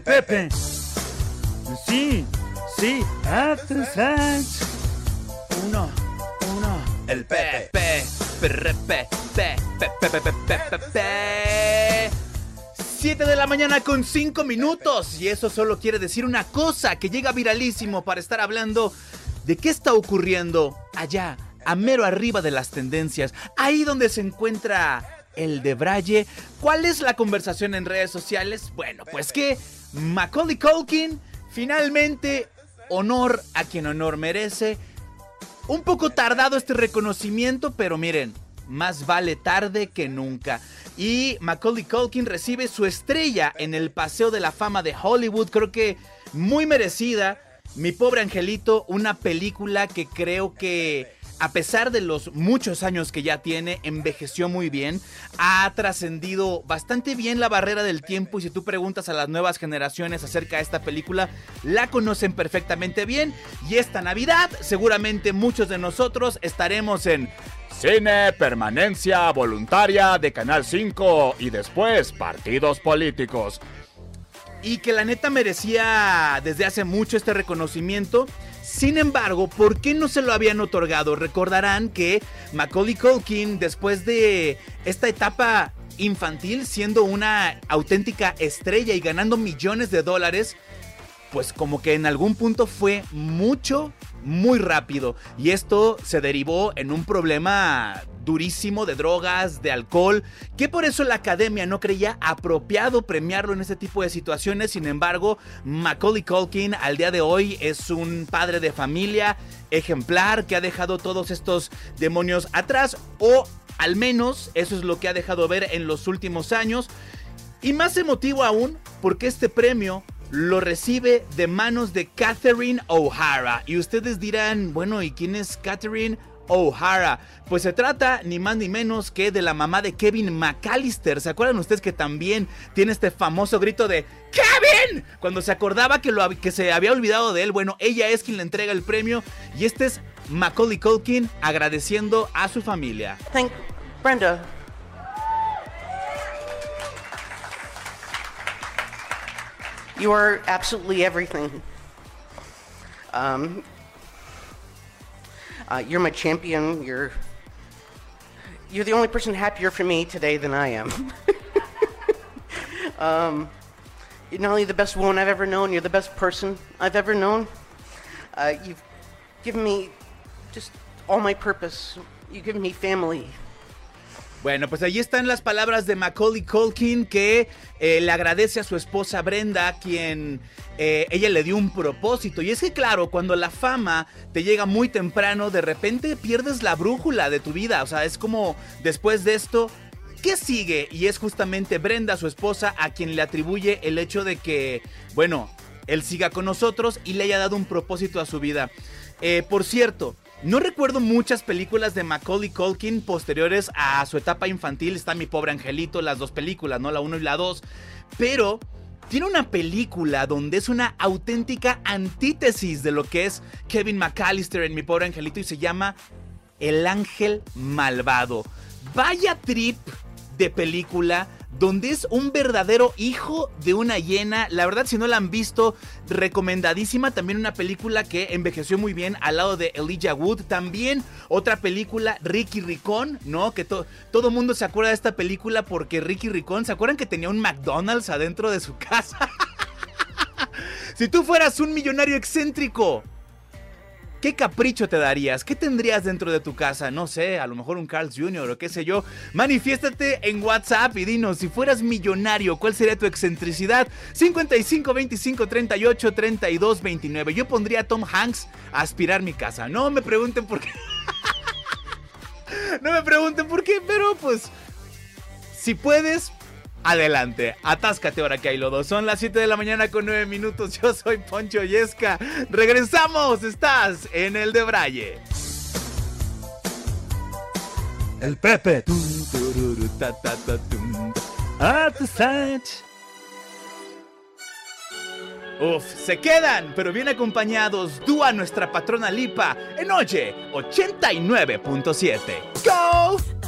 Speaker 5: El Pepe. Sí, sí, Uno, uno.
Speaker 6: El Pepe. Pepe, Pepe, Pepe, Pepe, Pepe. 7 de la mañana con 5 minutos. Y eso solo quiere decir una cosa, que llega viralísimo para estar hablando de qué está ocurriendo allá, a mero arriba de las tendencias, ahí donde se encuentra el de Braille. ¿Cuál es la conversación en redes sociales? Bueno, pues que Macaulay Culkin finalmente honor a quien honor merece. Un poco tardado este reconocimiento, pero miren, más vale tarde que nunca. Y Macaulay Culkin recibe su estrella en el Paseo de la Fama de Hollywood, creo que muy merecida. Mi pobre angelito, una película que creo que a pesar de los muchos años que ya tiene, envejeció muy bien, ha trascendido bastante bien la barrera del tiempo y si tú preguntas a las nuevas generaciones acerca de esta película, la conocen perfectamente bien y esta Navidad seguramente muchos de nosotros estaremos en Cine Permanencia Voluntaria de Canal 5 y después partidos políticos. Y que la neta merecía desde hace mucho este reconocimiento. Sin embargo, ¿por qué no se lo habían otorgado? Recordarán que Macaulay Culkin, después de esta etapa infantil, siendo una auténtica estrella y ganando millones de dólares, pues como que en algún punto fue mucho, muy rápido. Y esto se derivó en un problema durísimo de drogas, de alcohol, que por eso la academia no creía apropiado premiarlo en este tipo de situaciones. Sin embargo, Macaulay Culkin al día de hoy es un padre de familia ejemplar que ha dejado todos estos demonios atrás o al menos eso es lo que ha dejado ver en los últimos años. Y más emotivo aún porque este premio lo recibe de manos de Catherine O'Hara. Y ustedes dirán, bueno, ¿y quién es Catherine O'Hara. Pues se trata ni más ni menos que de la mamá de Kevin McAllister. ¿Se acuerdan ustedes que también tiene este famoso grito de ¡Kevin! Cuando se acordaba que, lo, que se había olvidado de él. Bueno, ella es quien le entrega el premio y este es Macaulay Culkin agradeciendo a su familia.
Speaker 21: Thank Brenda. You are absolutely everything. Um, Uh, you're my champion. You're you're the only person happier for me today than I am. um, you're not only the best woman I've ever known, you're the best person I've ever known. Uh, you've given me just all my purpose. You've given me family.
Speaker 6: Bueno, pues ahí están las palabras de Macaulay Culkin que eh, le agradece a su esposa Brenda, quien eh, ella le dio un propósito. Y es que claro, cuando la fama te llega muy temprano, de repente pierdes la brújula de tu vida. O sea, es como después de esto, ¿qué sigue? Y es justamente Brenda, su esposa, a quien le atribuye el hecho de que, bueno, él siga con nosotros y le haya dado un propósito a su vida. Eh, por cierto, no recuerdo muchas películas de Macaulay Culkin posteriores a su etapa infantil. Está Mi Pobre Angelito, las dos películas, ¿no? La 1 y la 2. Pero tiene una película donde es una auténtica antítesis de lo que es Kevin McAllister en Mi Pobre Angelito y se llama El Ángel Malvado. Vaya trip de película donde es un verdadero hijo de una hiena. La verdad, si no la han visto, recomendadísima. También una película que envejeció muy bien al lado de Elijah Wood. También otra película, Ricky Ricón, ¿no? Que todo todo mundo se acuerda de esta película porque Ricky Ricón, ¿se acuerdan que tenía un McDonald's adentro de su casa? si tú fueras un millonario excéntrico, ¿Qué capricho te darías? ¿Qué tendrías dentro de tu casa? No sé, a lo mejor un Carl's Jr. o qué sé yo. Manifiéstate en WhatsApp y dinos, si fueras millonario, ¿cuál sería tu excentricidad? 55 25 38 32 29. Yo pondría a Tom Hanks a aspirar mi casa. No me pregunten por qué. no me pregunten por qué, pero pues si puedes, Adelante, atáscate ahora que hay lodo. Son las 7 de la mañana con 9 minutos. Yo soy Poncho Yesca. Regresamos, estás en el de Braille.
Speaker 5: El Pepe.
Speaker 6: Uf, se quedan, pero bien acompañados. Dúa nuestra patrona Lipa en Oye 89.7. ¡Go!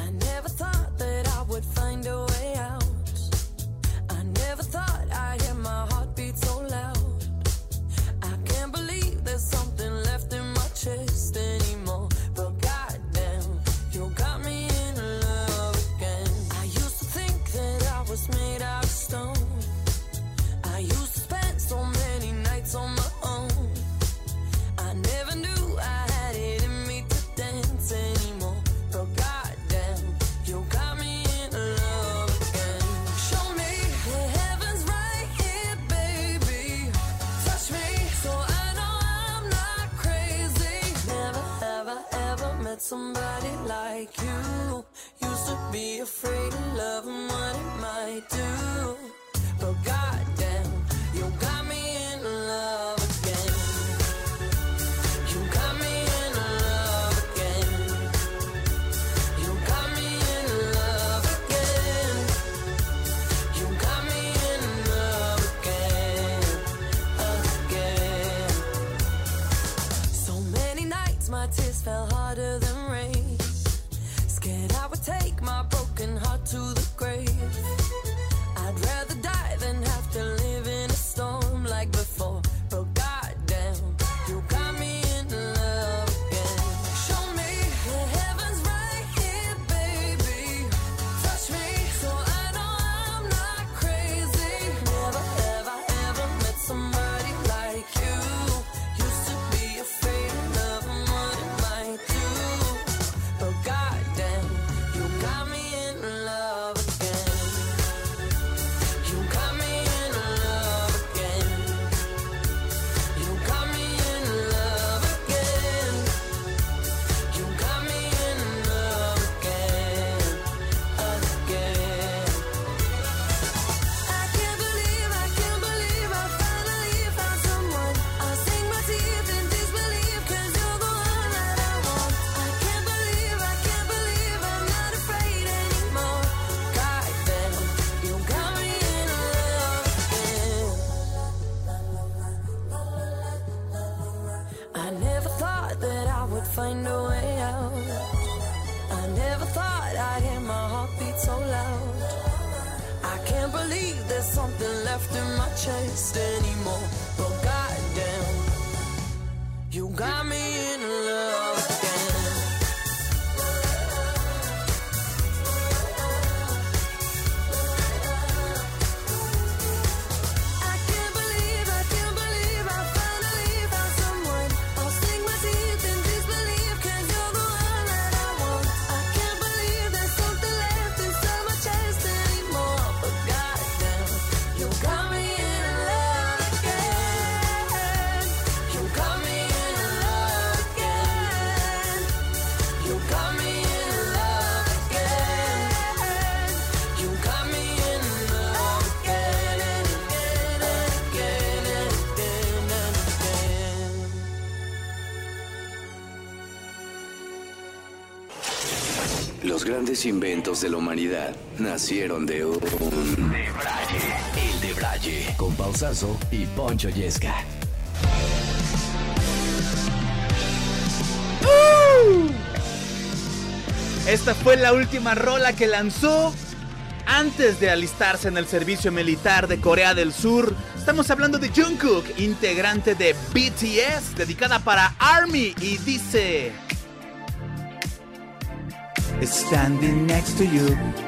Speaker 3: inventos de la humanidad nacieron de un debraye. El debraye con Pausazo y Poncho Yesca.
Speaker 6: ¡Uh! Esta fue la última rola que lanzó antes de alistarse en el servicio militar de Corea del Sur. Estamos hablando de Jungkook, integrante de BTS, dedicada para Army y dice...
Speaker 19: is standing next to you.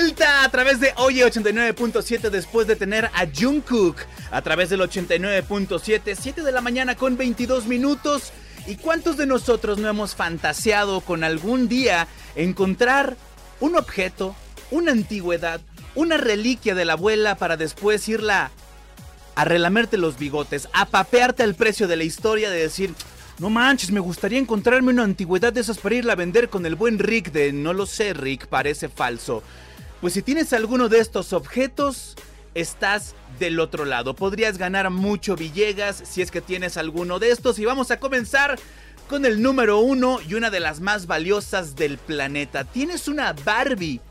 Speaker 6: Vuelta a través de Oye 89.7 después de tener a Jungkook a través del 89.7, 7 de la mañana con 22 minutos. ¿Y cuántos de nosotros no hemos fantaseado con algún día encontrar un objeto, una antigüedad, una reliquia de la abuela para después irla a relamerte los bigotes, a papearte al precio de la historia de decir, no manches, me gustaría encontrarme una antigüedad de esas para irla a vender con el buen Rick de no lo sé, Rick, parece falso. Pues si tienes alguno de estos objetos, estás del otro lado. Podrías ganar mucho Villegas si es que tienes alguno de estos. Y vamos a comenzar con el número uno y una de las más valiosas del planeta. Tienes una Barbie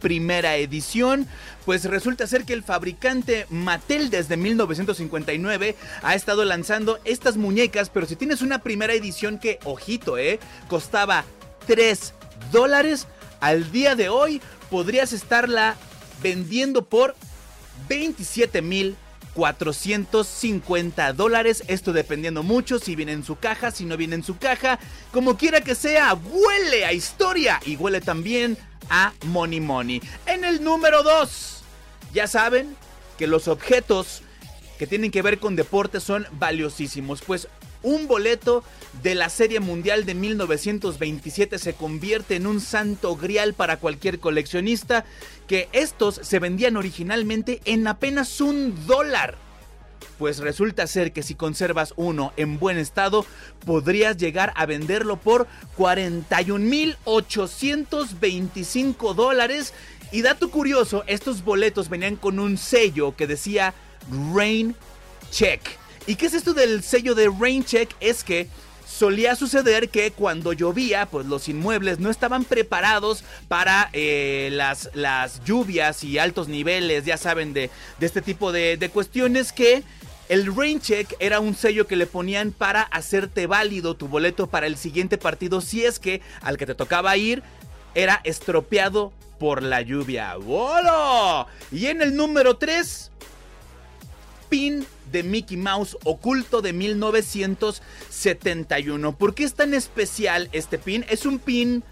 Speaker 6: primera edición, pues resulta ser que el fabricante Mattel desde 1959 ha estado lanzando estas muñecas, pero si tienes una primera edición que, ojito, eh, costaba 3 dólares, al día de hoy podrías estarla vendiendo por 27 mil 450 dólares. Esto dependiendo mucho si viene en su caja, si no viene en su caja. Como quiera que sea, huele a historia y huele también a Money Money. En el número 2, ya saben que los objetos que tienen que ver con deporte son valiosísimos. Pues un boleto de la Serie Mundial de 1927 se convierte en un santo grial para cualquier coleccionista, que estos se vendían originalmente en apenas un dólar. Pues resulta ser que si conservas uno en buen estado, podrías llegar a venderlo por 41.825 dólares. Y dato curioso, estos boletos venían con un sello que decía Rain Check. ¿Y qué es esto del sello de Rain Check? Es que solía suceder que cuando llovía, pues los inmuebles no estaban preparados para eh, las, las, lluvias y altos niveles, ya saben, de, de este tipo de, de cuestiones que... El rain check era un sello que le ponían para hacerte válido tu boleto para el siguiente partido si es que al que te tocaba ir era estropeado por la lluvia. ¡Bolo! Y en el número 3, pin de Mickey Mouse oculto de 1971. ¿Por qué es tan especial este pin? Es un pin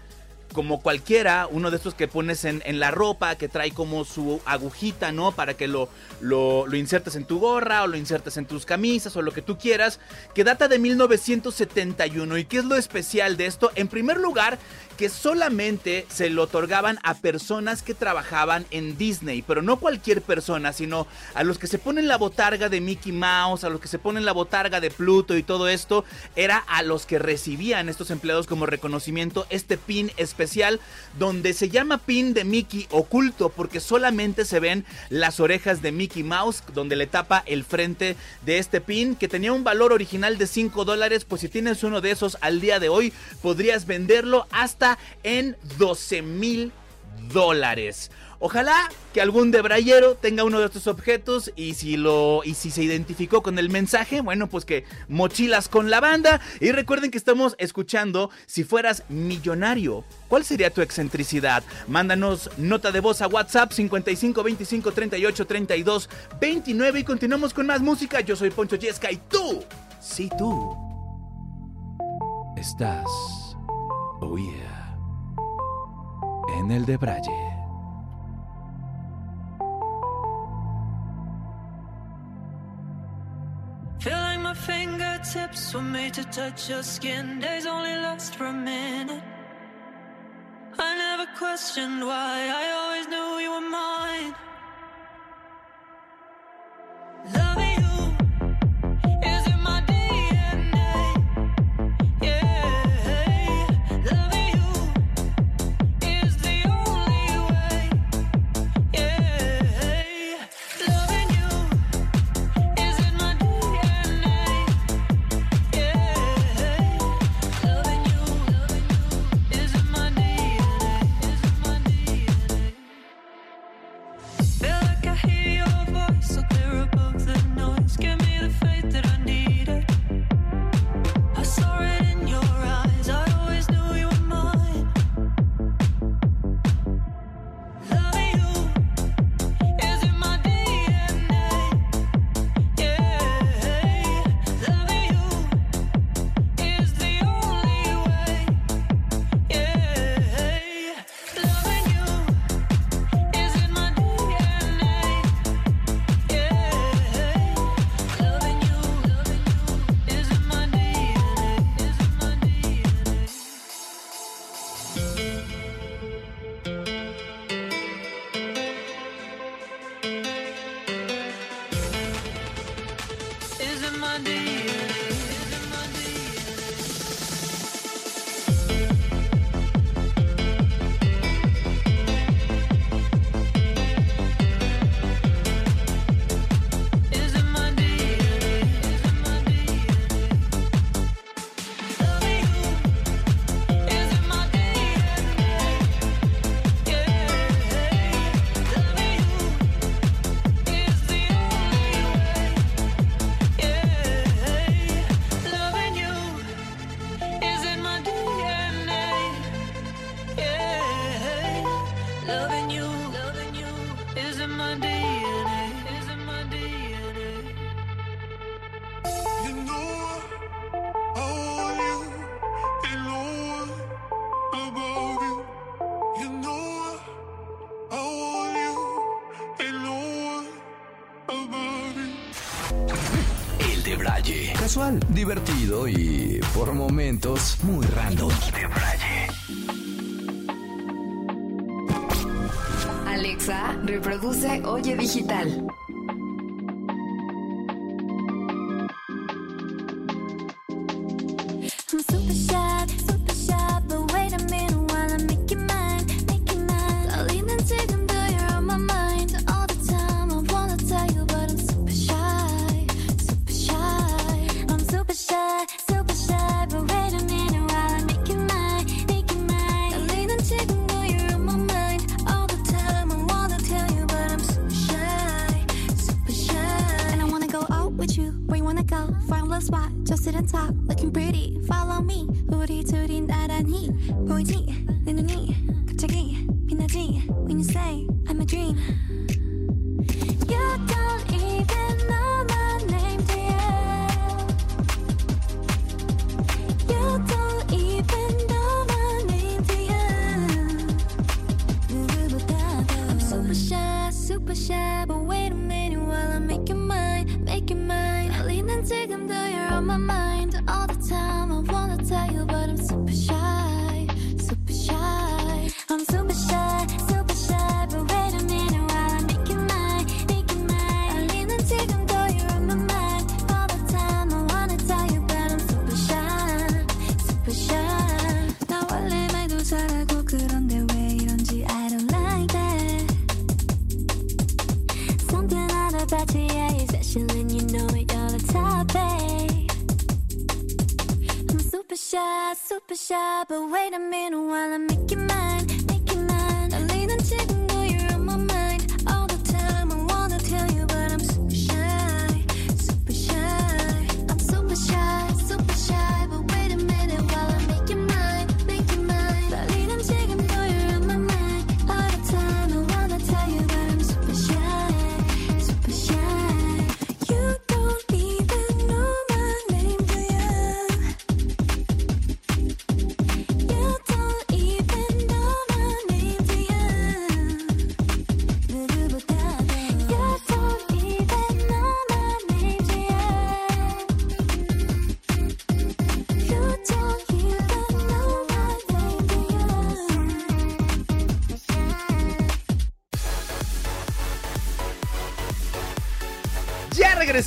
Speaker 6: como cualquiera, uno de estos que pones en, la ropa, que trae como su agujita, ¿no? Para que lo, lo, lo, insertes en tu gorra o lo insertes en tus camisas o lo que tú quieras, que data de 1971. ¿Y qué es lo especial de esto? En primer lugar, que solamente se lo otorgaban a personas que trabajaban en Disney, pero no cualquier persona, sino a los que se ponen la botarga de Mickey Mouse, a los que se ponen la botarga de Pluto y todo esto, era a los que recibían estos empleados como reconocimiento este pin especial donde se llama pin de Mickey oculto porque solamente se ven las orejas de Mickey Mouse donde le tapa el frente de este pin que tenía un valor original de 5 dólares, pues si tienes uno de esos al día de hoy podrías venderlo hasta en 12 mil dólares. Ojalá que algún debrayero tenga uno de estos objetos y si lo y si se identificó con el mensaje, bueno, pues que mochilas con la banda y recuerden que estamos escuchando si fueras millonario, ¿cuál sería tu excentricidad? Mándanos nota de voz a WhatsApp 55 25 38 32 29 y continuamos con más música. Yo soy Poncho Yesca y tú, sí tú estás. Oh yeah. en el de Braille.
Speaker 19: Feel like my fingertips were made to touch your skin. Days only last for a minute. I never questioned why. I always knew you were mine.
Speaker 3: momentos muy random de Braille.
Speaker 20: Alexa, reproduce Oye Digital.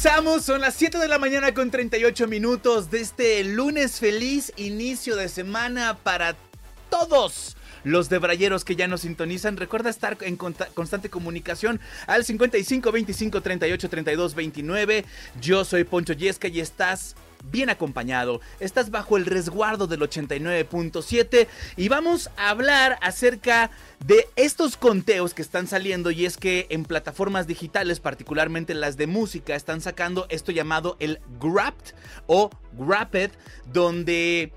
Speaker 6: Regresamos, son las 7 de la mañana con 38 minutos de este lunes feliz inicio de semana para todos. Los debrayeros que ya nos sintonizan, recuerda estar en constante comunicación al 55 25 38 32 29. Yo soy Poncho Yesca y estás bien acompañado. Estás bajo el resguardo del 89.7 y vamos a hablar acerca de estos conteos que están saliendo y es que en plataformas digitales, particularmente las de música, están sacando esto llamado el Grapped o Grapped, donde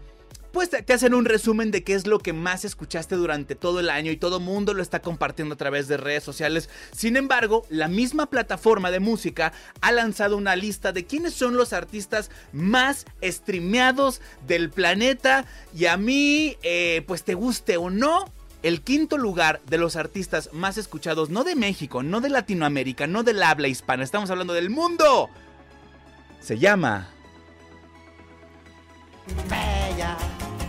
Speaker 6: pues te, hacen un resumen de qué es lo que más escuchaste durante todo el año y todo mundo lo está compartiendo a través de redes sociales. Sin embargo, la misma plataforma de música ha lanzado una lista de quiénes son los artistas más streameados del planeta y a mí, eh, pues te guste o no, el quinto lugar de los artistas más escuchados, no de México, no de Latinoamérica, no del habla hispana, estamos hablando del mundo, se llama...
Speaker 16: Ella,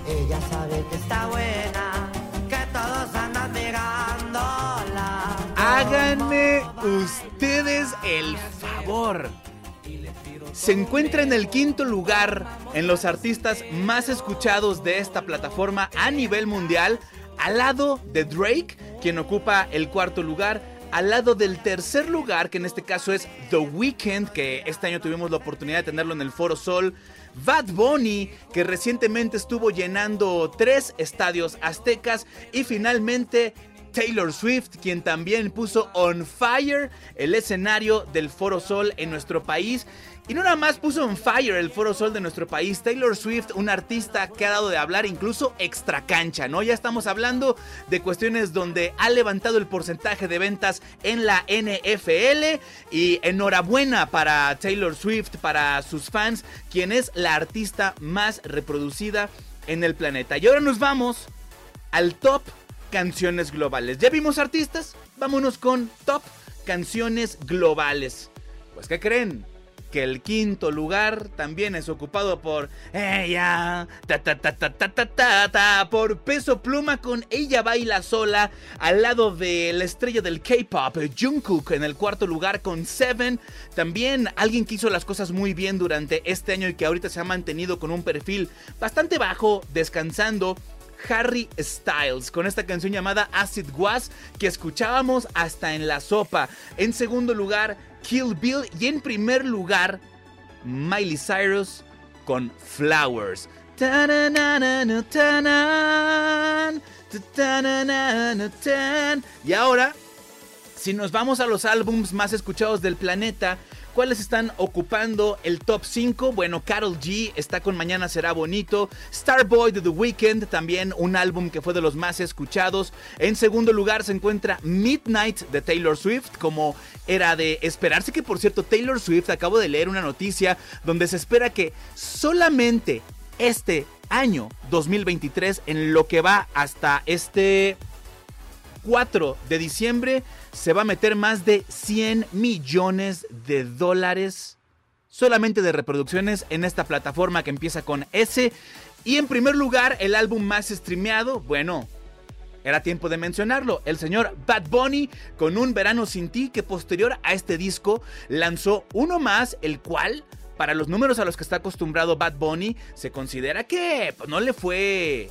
Speaker 16: ella sabe que está buena, que todos andan mirándola.
Speaker 6: Háganme ustedes el favor. Se encuentra en el quinto lugar en los artistas más escuchados de esta plataforma a nivel mundial, al lado de Drake, quien ocupa el cuarto lugar, al lado del tercer lugar, que en este caso es The Weeknd, que este año tuvimos la oportunidad de tenerlo en el Foro Sol. Bad Bunny, que recientemente estuvo llenando tres estadios aztecas. Y finalmente Taylor Swift, quien también puso on fire el escenario del Foro Sol en nuestro país. Y no nada más puso on fire el Foro Sol de nuestro país, Taylor Swift, un artista que ha dado de hablar incluso extra cancha, ¿no? Ya estamos hablando de cuestiones donde ha levantado el porcentaje de ventas en la NFL y enhorabuena para Taylor Swift, para sus fans, quien es la artista más reproducida en el planeta. Y ahora nos vamos al top canciones globales. ¿Ya vimos artistas? Vámonos con top canciones globales. Pues ¿qué creen? Que el quinto lugar también es ocupado por ella, ta ta ta ta ta ta ta, ta, por Peso Pluma con Ella Baila Sola, al lado de la estrella del K-pop, Jungkook, en el cuarto lugar con Seven. También alguien que hizo las cosas muy bien durante este año y que ahorita se ha mantenido con un perfil bastante bajo, descansando. Harry Styles con esta canción llamada Acid Was que escuchábamos hasta en la sopa. En segundo lugar, Kill Bill y en primer lugar, Miley Cyrus con Flowers. Y ahora, si nos vamos a los álbums más escuchados del planeta, ¿Cuáles están ocupando el top 5? Bueno, Carol G está con Mañana será bonito. Starboy de The Weeknd, también un álbum que fue de los más escuchados. En segundo lugar se encuentra Midnight de Taylor Swift, como era de esperarse que por cierto Taylor Swift, acabo de leer una noticia donde se espera que solamente este año 2023, en lo que va hasta este 4 de diciembre se va a meter más de 100 millones de dólares solamente de reproducciones en esta plataforma que empieza con S. Y en primer lugar, el álbum más streameado, bueno, era tiempo de mencionarlo, el señor Bad Bunny con Un Verano Sin Ti, que posterior a este disco lanzó uno más, el cual, para los números a los que está acostumbrado Bad Bunny, se considera que pues, no le fue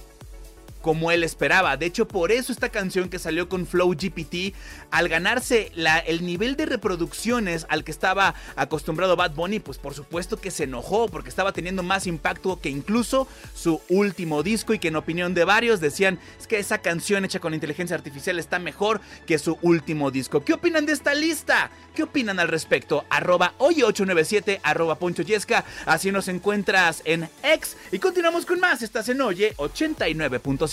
Speaker 6: como él esperaba. De hecho, por eso esta canción que salió con Flow GPT, al ganarse el nivel de reproducciones al que estaba acostumbrado Bad Bunny, pues por supuesto que se enojó porque estaba teniendo más impacto que incluso su último disco y que en opinión de varios decían es que esa canción hecha con inteligencia artificial está mejor que su último disco. ¿Qué opinan de esta lista? ¿Qué opinan al respecto? Arroba oye897, arroba Poncho Yesca, así nos encuentras en X y continuamos con más, estás en Oye 89.7.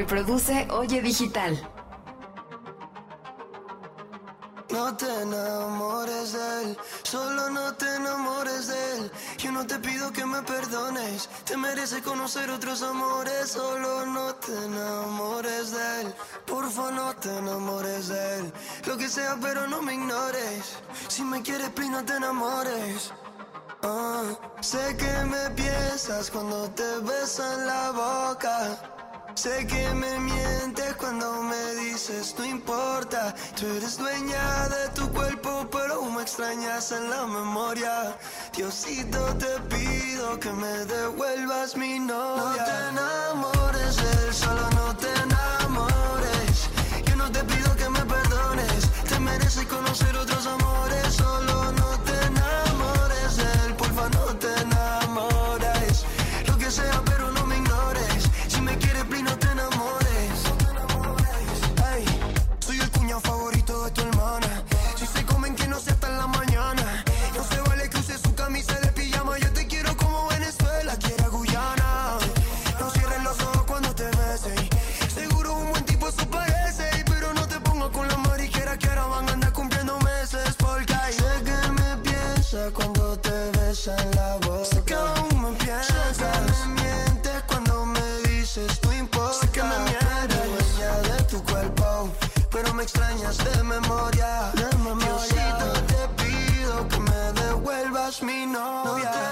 Speaker 22: reproduce Oye Digital.
Speaker 16: No te enamores de él, solo no te enamores de él. Yo no te pido que me perdones, te mereces conocer otros amores. Solo no te enamores de él, porfa no te enamores de él. Lo que sea, pero no me ignores. Si me quieres, please no te enamores. Uh, sé que me piensas cuando te besan la boca. Sé que me mientes cuando me dices no importa. Tú eres dueña de tu cuerpo, pero me extrañas en la memoria. Diosito, te pido que me devuelvas mi novia. No te enamores de él, solo no te enamores. Yo no te pido que me perdones. Te mereces conocer otros amores, solo no tienes de memoria. De memoria. Diosito, te pido que me devuelvas mi novia. No te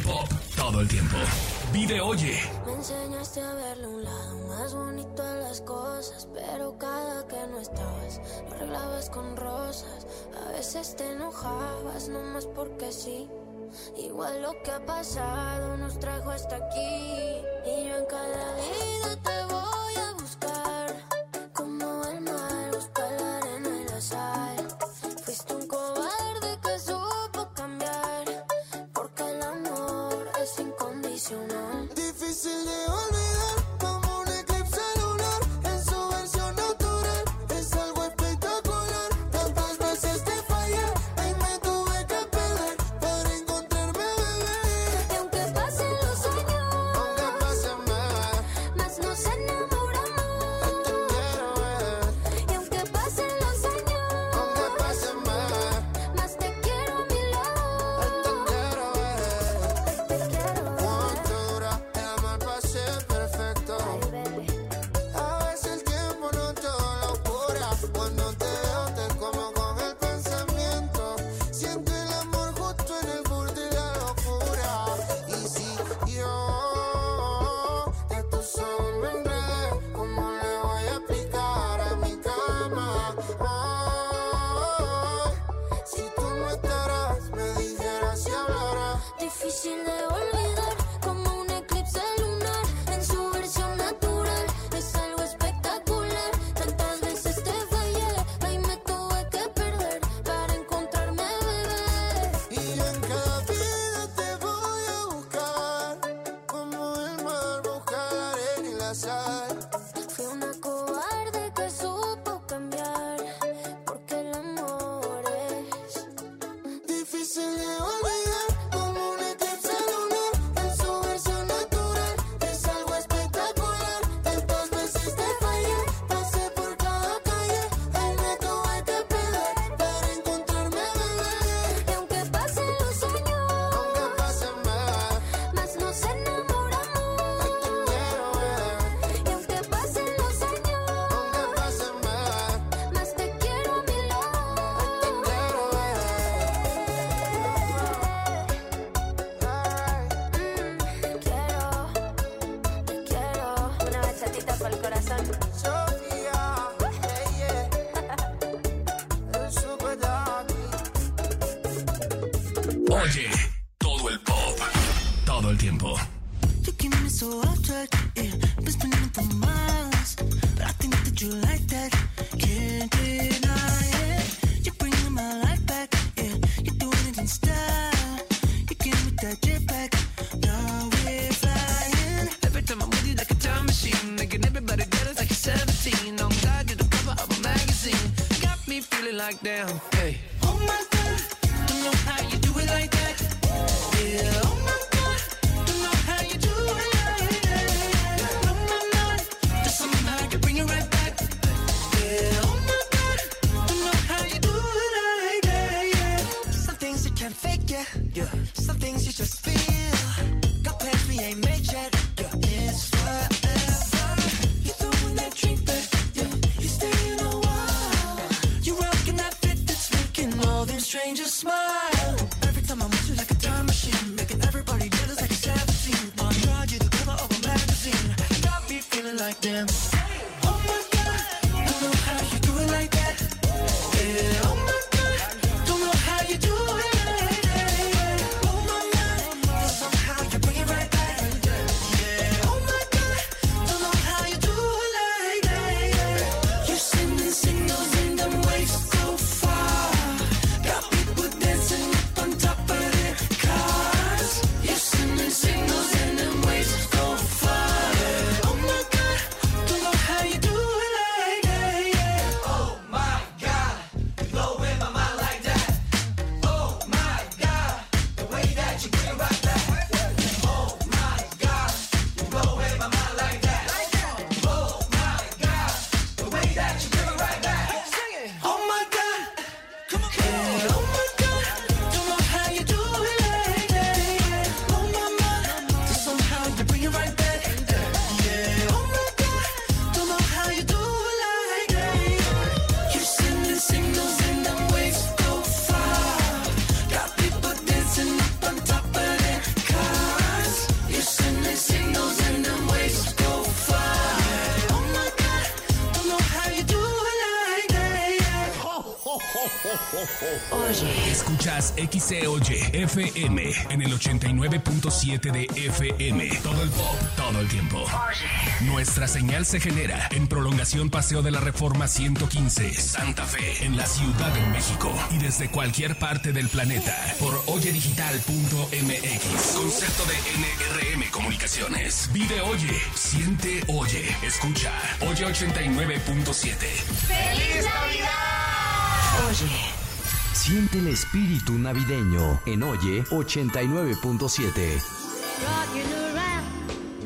Speaker 1: pop todo el tiempo. Vive, oye.
Speaker 23: Me enseñaste a verle un lado más bonito a las cosas, pero cada que no estabas, lo arreglabas con rosas. A veces te enojabas, nomás porque sí. Igual lo que ha pasado nos trajo hasta aquí, y yo en cada vida te voy
Speaker 19: down.
Speaker 1: Oye. Escuchas XCOY FM en el 89.7 de FM. Todo el pop, todo el tiempo. Oye. Nuestra señal se genera en prolongación Paseo de la Reforma 115, Santa Fe, en la Ciudad de México y desde cualquier parte del planeta por oyedigital.mx. Concepto de NRM Comunicaciones. Vive Oye, siente Oye, escucha Oye 89.7.
Speaker 24: ¡Feliz Navidad!
Speaker 3: Siente el espíritu navideño en Oye 89.7.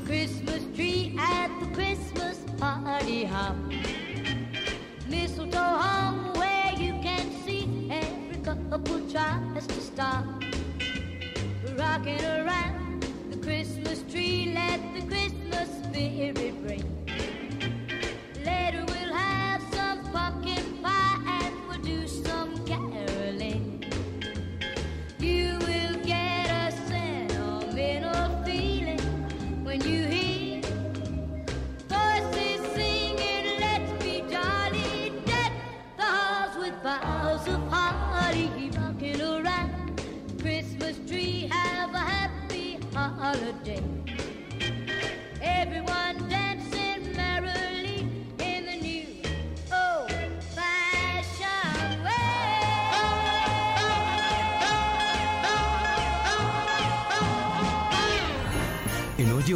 Speaker 25: Christmas tree at the Christmas party hop. Mistletoe hung where you can see every couple tries to stop. Rocking around the Christmas tree, let the Christmas spirit ring.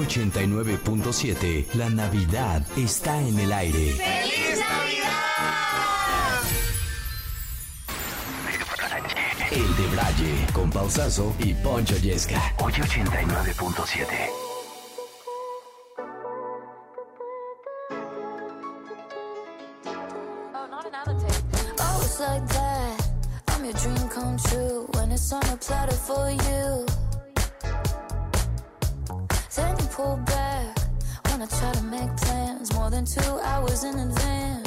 Speaker 3: 89.7, la Navidad está en el aire.
Speaker 24: ¡Feliz Navidad!
Speaker 3: El de Braille, con Pausazo y Poncho Yesca. Hoy 89.7.
Speaker 25: Like that, I'm your dream come true when it's on a platter for you. pull back when I try to make plans more than two hours in advance.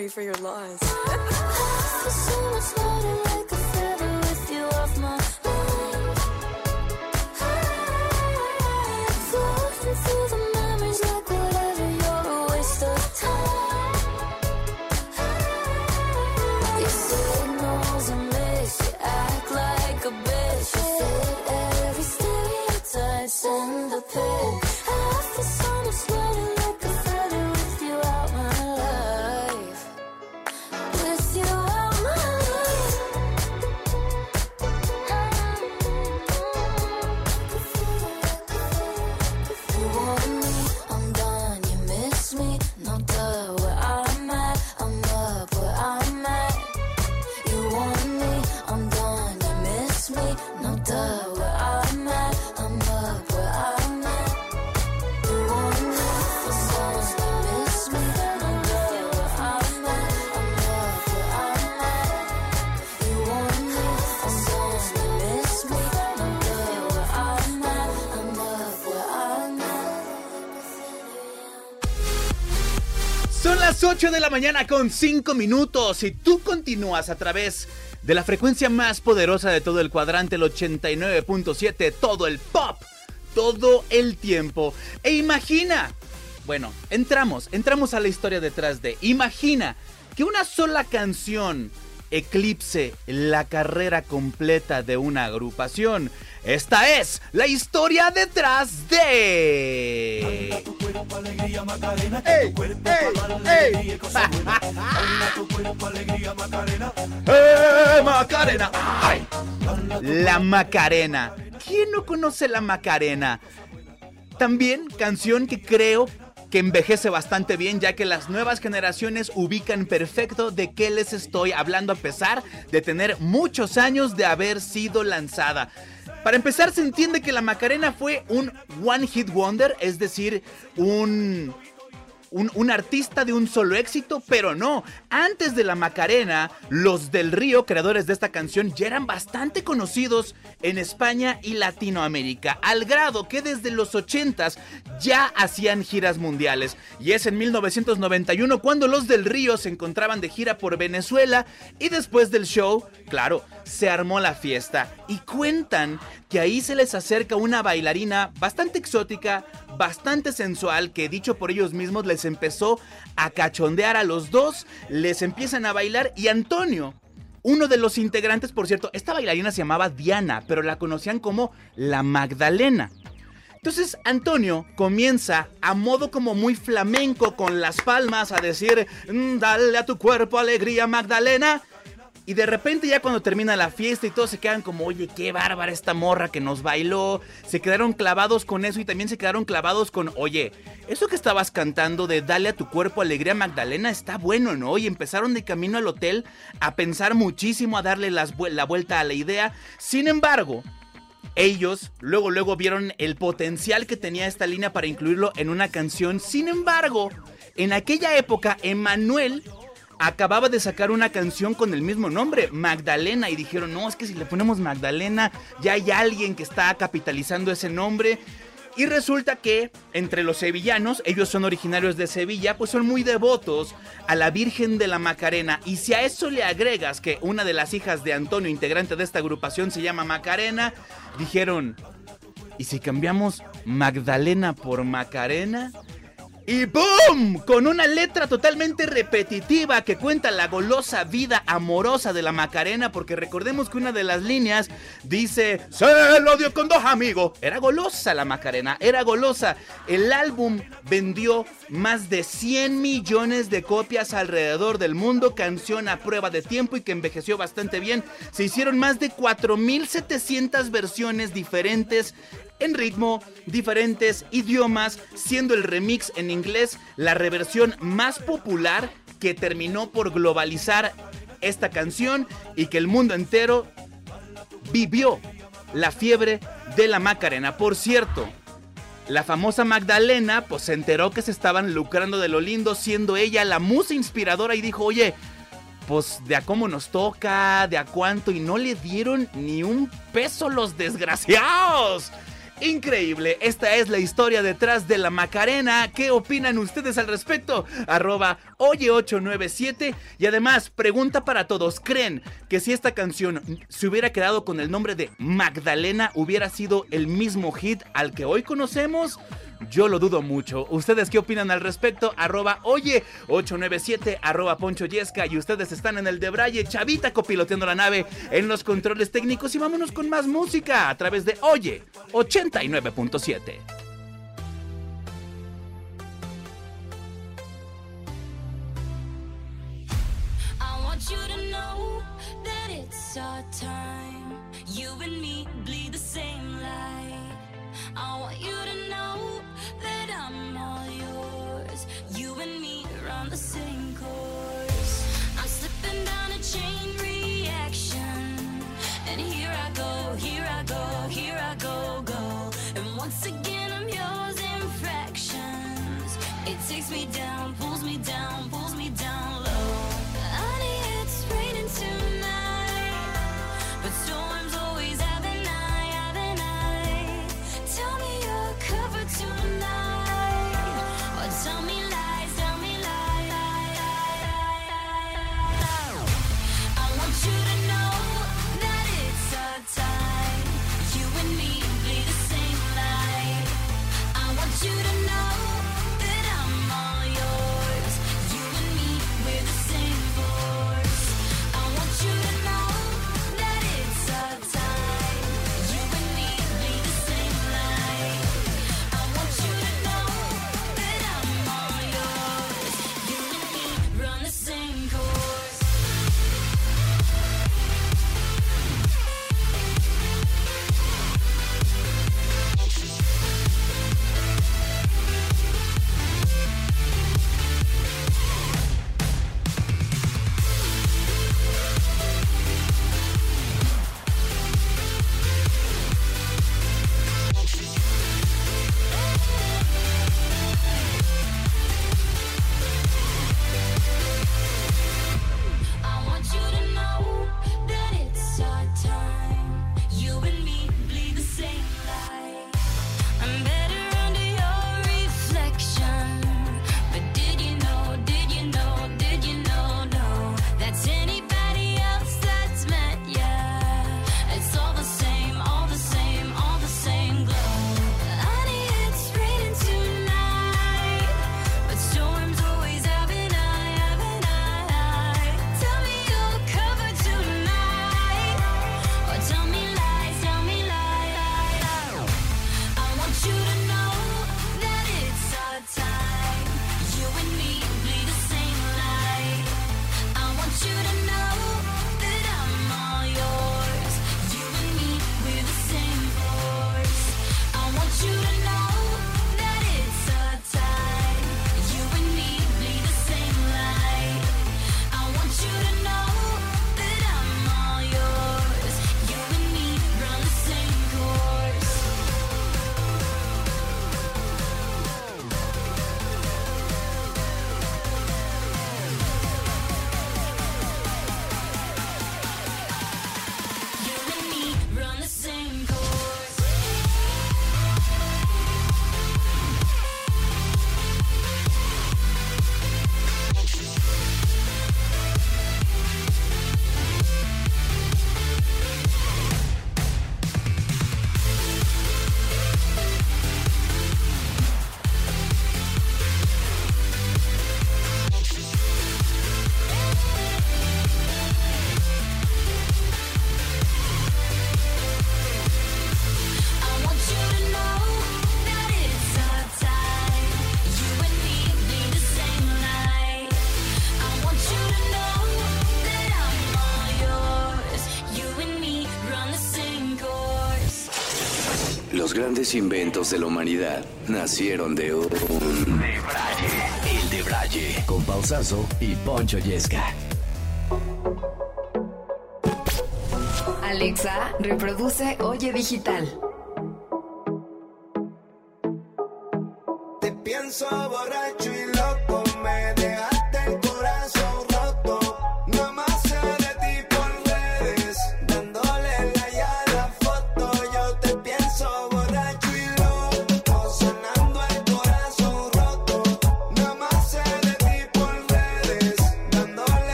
Speaker 20: Sorry for your loss.
Speaker 6: 8 de la mañana con 5 minutos y tú continúas a través de la frecuencia más poderosa de todo el cuadrante, el 89.7, todo el pop, todo el tiempo. E imagina, bueno, entramos, entramos a la historia detrás de, imagina que una sola canción eclipse la carrera completa de una agrupación. Esta es la historia detrás de... ¡Ey! ¡Ey! ¡Ey! ¡Eh, Macarena! ¡Ay! La Macarena. ¿Quién no conoce la Macarena? También canción que creo que envejece bastante bien ya que las nuevas generaciones ubican perfecto de qué les estoy hablando a pesar de tener muchos años de haber sido lanzada. Para empezar se entiende que la Macarena fue un one hit wonder, es decir, un un, artista de un solo éxito, pero no. Antes de la Macarena, los del Río, creadores de esta canción, ya eran bastante conocidos en España y Latinoamérica, al grado que desde los 80s ya hacían giras mundiales. Y es en 1991 cuando los del Río se encontraban de gira por Venezuela y después del show, claro, se armó la fiesta. Y cuentan que ahí se les acerca una bailarina bastante exótica, bastante sensual, que dicho por ellos mismos les empezó a cachondear a los dos, les empiezan a bailar y Antonio, uno de los integrantes, por cierto, esta bailarina se llamaba Diana, pero la conocían como la Magdalena. Entonces Antonio comienza a modo como muy flamenco con las palmas a decir, "Mm, dale a tu cuerpo alegría Magdalena. Y de repente ya cuando termina la fiesta y todos se quedan como, oye, qué bárbara esta morra que nos bailó. Se quedaron clavados con eso y también se quedaron clavados con, oye, eso que estabas cantando de Dale a tu cuerpo alegría Magdalena está bueno, ¿no? Y empezaron de camino al hotel a pensar muchísimo, a darle las la vuelta a la idea. Sin embargo, ellos luego luego vieron el potencial que tenía esta línea para incluirlo en una canción. Sin embargo, en aquella época, Emanuel acababa de sacar una canción con el mismo nombre, Magdalena, y dijeron, no, es que si le ponemos Magdalena, ya hay alguien que está capitalizando ese nombre. Y resulta que entre los sevillanos, ellos son originarios de Sevilla, pues son muy devotos a la Virgen de la Macarena. Y si a eso le agregas que una de las hijas de Antonio, integrante de esta agrupación, se llama Macarena, dijeron, ¿y si cambiamos Magdalena por Macarena? Y ¡boom! Con una letra totalmente repetitiva que cuenta la golosa vida amorosa de la Macarena, porque recordemos que una de las líneas dice, se lo dio con dos amigos. Era golosa la Macarena, era golosa. El álbum vendió más de 100 millones de copias alrededor del mundo, canción a prueba de tiempo y que envejeció bastante bien. Se hicieron más de 4.700 versiones diferentes en ritmo, diferentes idiomas, siendo el remix en inglés la reversión más popular que terminó por globalizar esta canción y que el mundo entero vivió la fiebre de la Macarena. Por cierto, la famosa Magdalena pues se enteró que se estaban lucrando de lo lindo siendo ella la musa inspiradora y dijo, oye, pues de a cómo nos toca, de a cuánto y no le dieron ni un peso los desgraciados. Increíble, esta es la historia detrás de la Macarena. ¿Qué opinan ustedes al respecto? Arroba oye897 y además pregunta para todos, ¿creen que si esta canción se hubiera quedado con el nombre de Magdalena hubiera sido el mismo hit al que hoy conocemos? Yo lo dudo mucho. ¿Ustedes qué opinan al respecto? Arroba oye 897 arroba poncho yesca y ustedes están en el de Braille, Chavita copiloteando la nave en los controles técnicos y vámonos con más música a través de Oye 89.7.
Speaker 26: our time Go, here I go, go. And once again, I'm yours in fractions. It takes me down, pulls me down, pulls me down.
Speaker 3: grandes inventos de la humanidad nacieron de un... Debraye, el Debraye, con Pausazo y Poncho Yesca.
Speaker 16: Alexa, reproduce Oye Digital.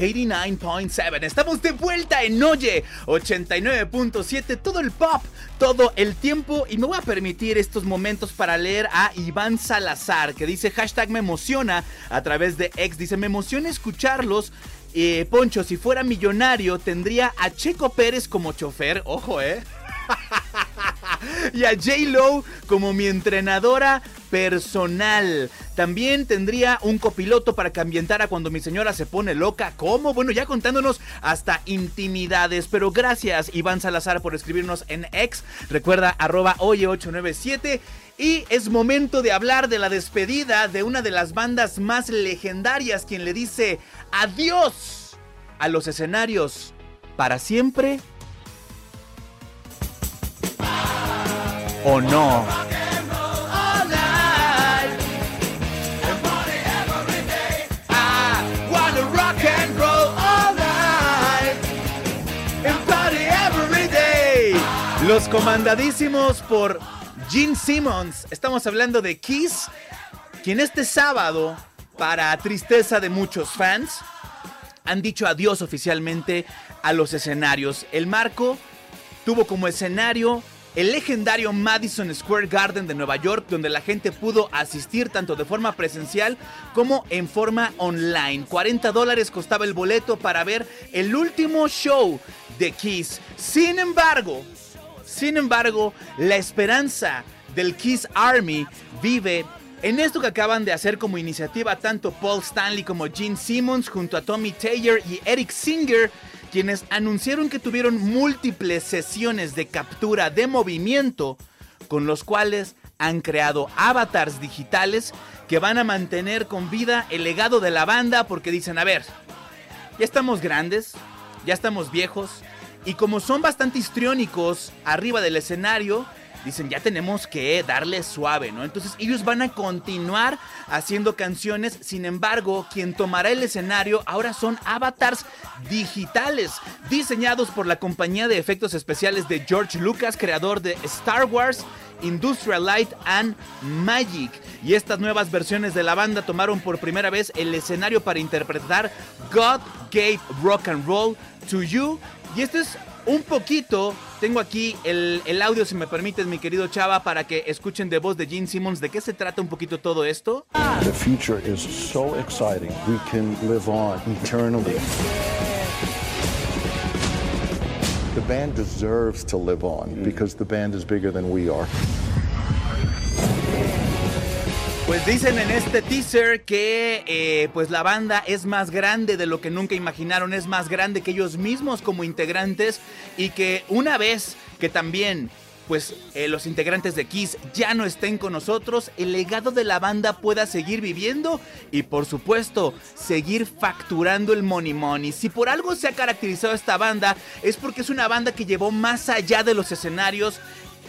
Speaker 6: 89.7. Estamos de vuelta en Oye 89.7, todo el pop, todo el tiempo. Y me voy a permitir estos momentos para leer a Iván Salazar, que dice hashtag me emociona a través de X. Dice, me emociona escucharlos. Eh, Poncho, si fuera millonario, tendría a Checo Pérez como chofer. Ojo, eh. y a J. Lo como mi entrenadora personal. También tendría un copiloto para que ambientara cuando mi señora se pone loca. ¿Cómo? Bueno, ya contándonos hasta intimidades. Pero gracias, Iván Salazar, por escribirnos en X. Recuerda, arroba oye897. Y es momento de hablar de la despedida de una de las bandas más legendarias, quien le dice adiós a los escenarios para siempre. Every day. Los comandadísimos por Gene Simmons. Estamos hablando de Kiss, quien este sábado, para tristeza de muchos fans, han dicho adiós oficialmente a los escenarios. El marco tuvo como escenario el legendario Madison Square Garden de Nueva York, donde la gente pudo asistir tanto de forma presencial como en forma online. 40 dólares costaba el boleto para ver el último show de Kiss. Sin embargo, sin embargo, la esperanza del Kiss Army vive en esto que acaban de hacer como iniciativa tanto Paul Stanley como Gene Simmons junto a Tommy Taylor y Eric Singer, quienes anunciaron que tuvieron múltiples sesiones de captura de movimiento con los cuales han creado avatars digitales que van a mantener con vida el legado de la banda porque dicen, a ver, ya estamos grandes, ya estamos viejos y como son bastante histriónicos arriba del escenario, dicen ya tenemos que darle suave, ¿no? Entonces ellos van a continuar haciendo canciones, sin embargo, quien tomará el escenario ahora son avatars digitales, diseñados por la compañía de efectos especiales de George Lucas, creador de Star Wars. Industrial Light and Magic. Y estas nuevas versiones de la banda tomaron por primera vez el escenario para interpretar God Gave Rock and Roll to You. Y este es un poquito. Tengo aquí el, audio, si me permites, mi querido Chava, para que escuchen de voz de Gene Simmons de qué se trata un poquito todo esto.
Speaker 27: The future is so exciting. We can live on eternally. The band deserves to live on because the band is bigger than we are.
Speaker 6: Pues dicen en este teaser que eh, pues la banda es más grande de lo que nunca imaginaron, es más grande que ellos mismos como integrantes y que una vez que también pues eh, los integrantes de Kiss ya no estén con nosotros, el legado de la banda pueda seguir viviendo y por supuesto seguir facturando el money money. Si por algo se ha caracterizado esta banda es porque es una banda que llevó más allá de los escenarios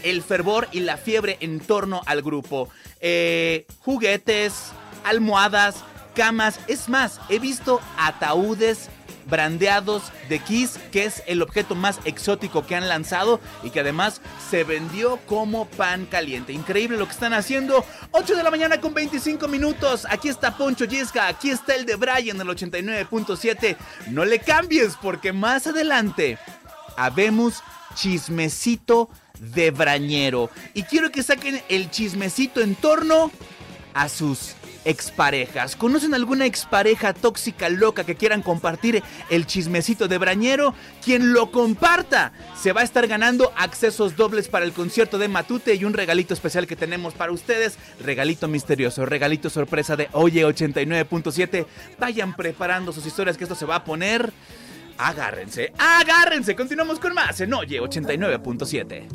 Speaker 6: el fervor y la fiebre en torno al grupo. Eh, juguetes, almohadas, camas, es más, he visto ataúdes brandeados de Kiss, que es el objeto más exótico que han lanzado y que además se vendió como pan caliente. Increíble lo que están haciendo. 8 de la mañana con 25 minutos. Aquí está Poncho Yesca, aquí está el de Brian, el 89.7. No le cambies porque más adelante habemos chismecito de Brañero. Y quiero que saquen el chismecito en torno a sus exparejas. ¿Conocen alguna expareja tóxica loca que quieran compartir el chismecito de Brañero? Quien lo comparta se va a estar ganando accesos dobles para el concierto de Matute y un regalito especial que tenemos para ustedes. Regalito misterioso, regalito sorpresa de Oye 89.7. Vayan preparando sus historias que esto se va a poner. Agárrense, agárrense. Continuamos con más en Oye 89.7.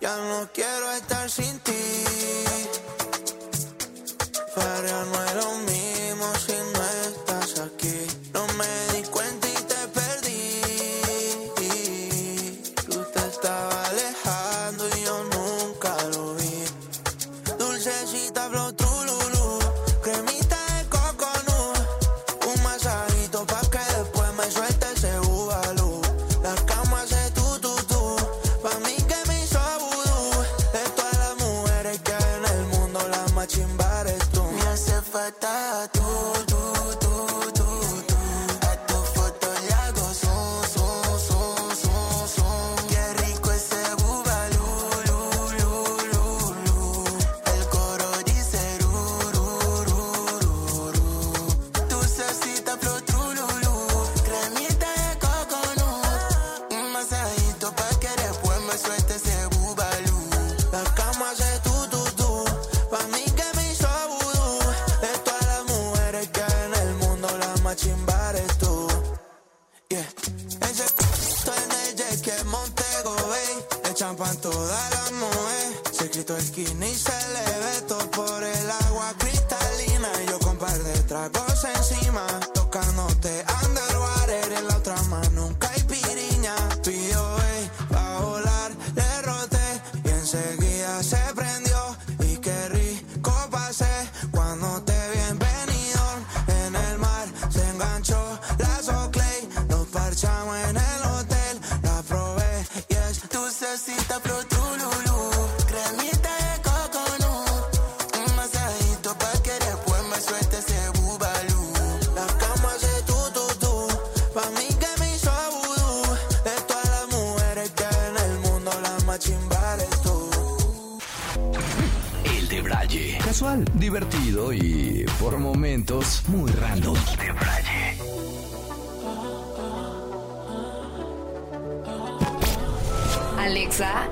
Speaker 14: Ya no quiero estar sin ti. Pero no es lo mismo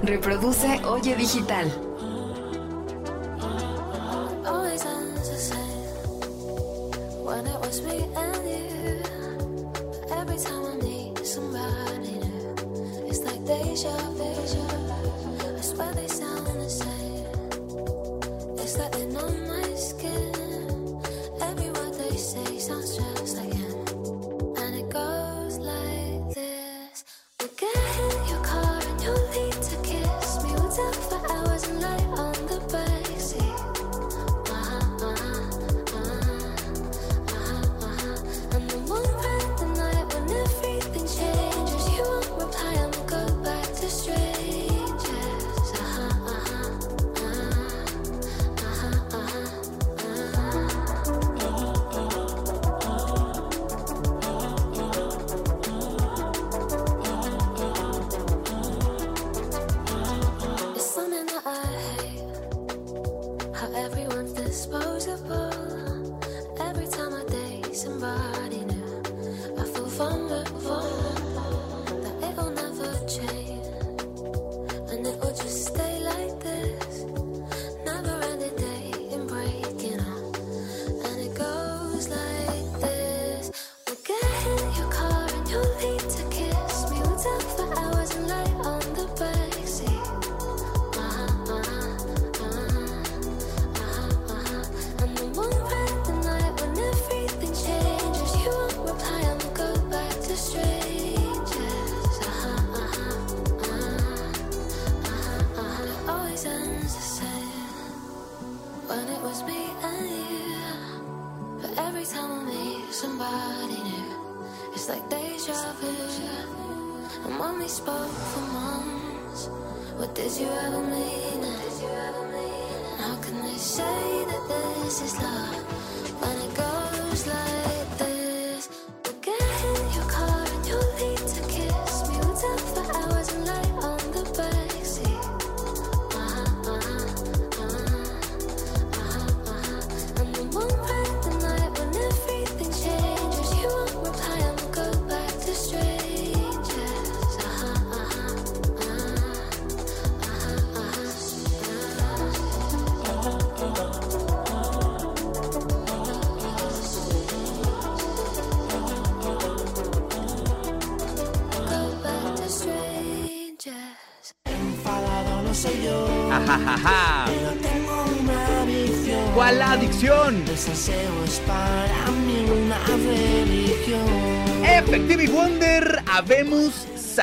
Speaker 22: reproduce Oye Digital.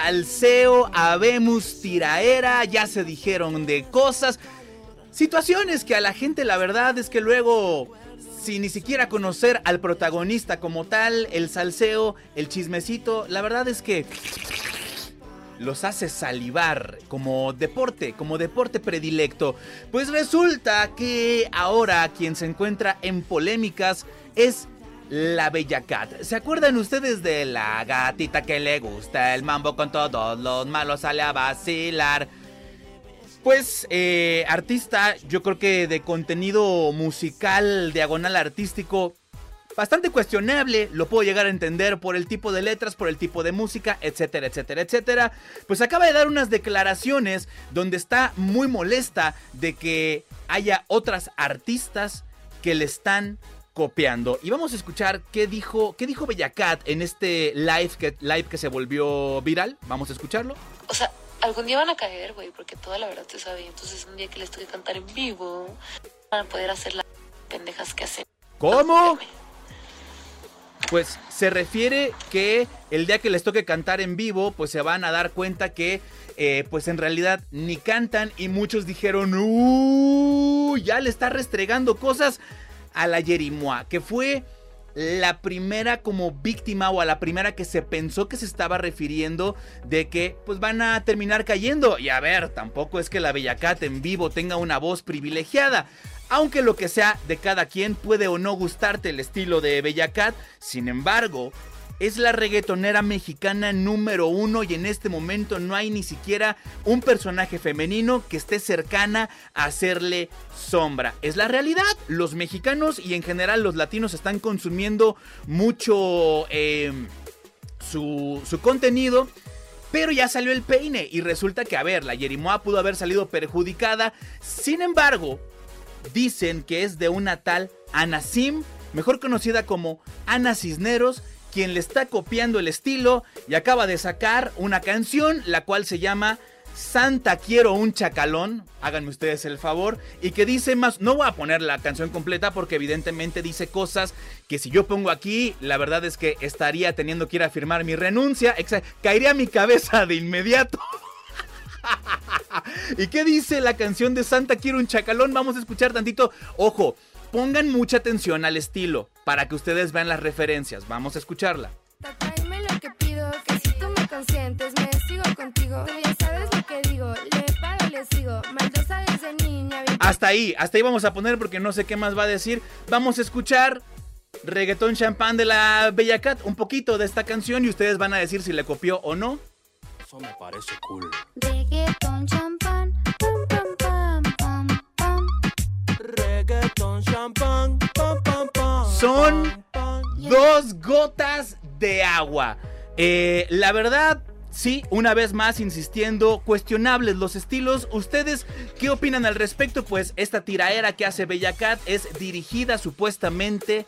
Speaker 16: Salseo,
Speaker 6: habemos tiraera, ya se dijeron de cosas, situaciones que a la gente la verdad es que luego, sin ni siquiera conocer al protagonista como tal, el salseo, el chismecito, la verdad es que los hace salivar como deporte, como deporte predilecto. Pues resulta que ahora quien se encuentra en polémicas es la Bella Cat. ¿Se acuerdan ustedes de la gatita que le gusta el mambo con todos los malos sale a vacilar? Pues, eh, artista, yo creo que de contenido musical, diagonal artístico, bastante cuestionable, lo puedo llegar a entender por el tipo de letras, por el tipo de música, etcétera, etcétera, etcétera. Pues acaba de dar unas declaraciones donde está muy molesta de que haya otras artistas que le están copiando. Y vamos a escuchar qué dijo, qué dijo Bella Cat en este live que, live que se volvió viral. Vamos a escucharlo.
Speaker 28: O sea, algún día van a caer, güey, porque toda la verdad se sabe. Entonces, un día que les toque cantar en vivo, van a poder hacer las pendejas que hacen.
Speaker 6: ¿Cómo? Pues se refiere que el día que les toque cantar en vivo, pues se van a dar cuenta que, eh, pues en realidad ni cantan y muchos dijeron, ¡Uh! Ya le está restregando cosas a la Yerimoa, que fue la primera como víctima o a la primera que se pensó que se estaba refiriendo de que pues van a terminar cayendo. Y a ver, tampoco es que la Bellacat en vivo tenga una voz privilegiada. Aunque lo que sea de cada quien puede o no gustarte el estilo de Bellacat, sin embargo, es la reggaetonera mexicana número uno y en este momento no hay ni siquiera un personaje femenino que esté cercana a hacerle sombra. Es la realidad. Los mexicanos y en general los latinos están consumiendo mucho eh, su, su contenido. Pero ya salió el peine y resulta que, a ver, la Yerimoa pudo haber salido perjudicada. Sin embargo, dicen que es de una tal Ana Sim, mejor conocida como Ana Cisneros, quien le está copiando el estilo y acaba de sacar una canción la cual se llama Santa quiero un chacalón, háganme ustedes el favor, y que dice más, no voy a poner la canción completa porque evidentemente dice cosas que si yo pongo aquí, la verdad es que estaría teniendo que ir a firmar mi renuncia, caería mi cabeza de inmediato. ¿Y qué dice la canción de Santa quiero un chacalón? Vamos a escuchar tantito. Ojo, pongan mucha atención al estilo para que ustedes vean las referencias. Vamos a escucharla.
Speaker 29: Tráeme lo que pido, que si tú me consientes, me sigo contigo. Tú ya sabes lo que digo, le pago, le sigo. Maldosa desde niña, bien
Speaker 6: Hasta ahí, hasta ahí vamos a poner porque no sé qué más va a decir. Vamos a escuchar reggaetón champán de la Bella Cat, un poquito de esta canción y ustedes van a decir si le copió o no.
Speaker 30: Eso me parece cool.
Speaker 29: Reggaeton, champán,
Speaker 6: son dos gotas de agua. Eh, la verdad, Sí, una vez más insistiendo, cuestionables los estilos. ¿Ustedes qué opinan al respecto? Pues esta tiraera que hace Bellacat es dirigida supuestamente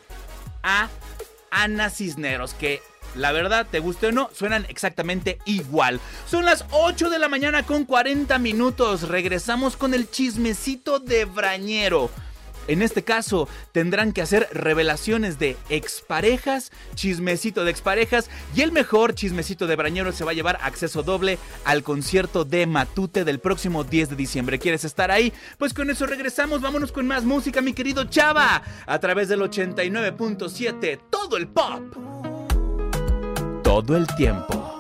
Speaker 6: a Ana Cisneros, que la verdad, te guste o no, suenan exactamente igual. Son las 8 de la mañana con 40 minutos. Regresamos con el chismecito de Brañero. En este caso, tendrán que hacer revelaciones de exparejas, chismecito de exparejas y el mejor chismecito de Brañero se va a llevar acceso doble al concierto de Matute del próximo 10 de diciembre. ¿Quieres estar ahí? Pues con eso regresamos, vámonos con más música, mi querido Chava, a través del 89.7, todo el pop. Todo el tiempo.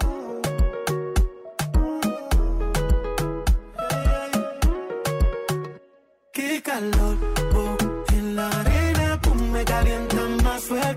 Speaker 16: Qué calor avientan más
Speaker 31: suerte.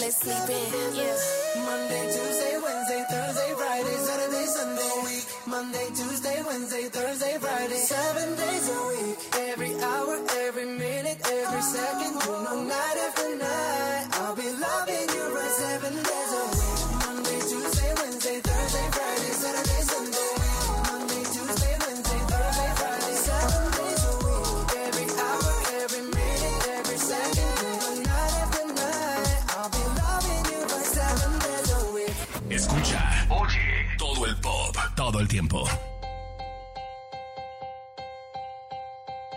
Speaker 31: let's sleep in. Yeah.
Speaker 16: Monday, Tuesday, Wednesday, Thursday, Friday, Saturday, Sunday, week. Monday, Tuesday, Wednesday, Thursday, Friday, seven days a week. Every hour, every minute, every second, you know, night after night, I'll be loving you right seven days a week. Monday, Tuesday, Wednesday, Thursday, Friday, Saturday, Sunday.
Speaker 1: tiempo.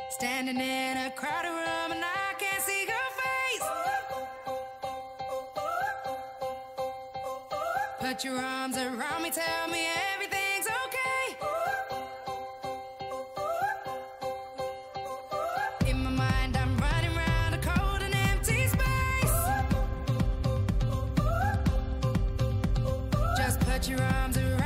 Speaker 32: Standing in a crowded room and I can't see your face. Put your arms around me, tell me everything's okay. In my mind, I'm running around a cold and empty space. Just put your arms around me.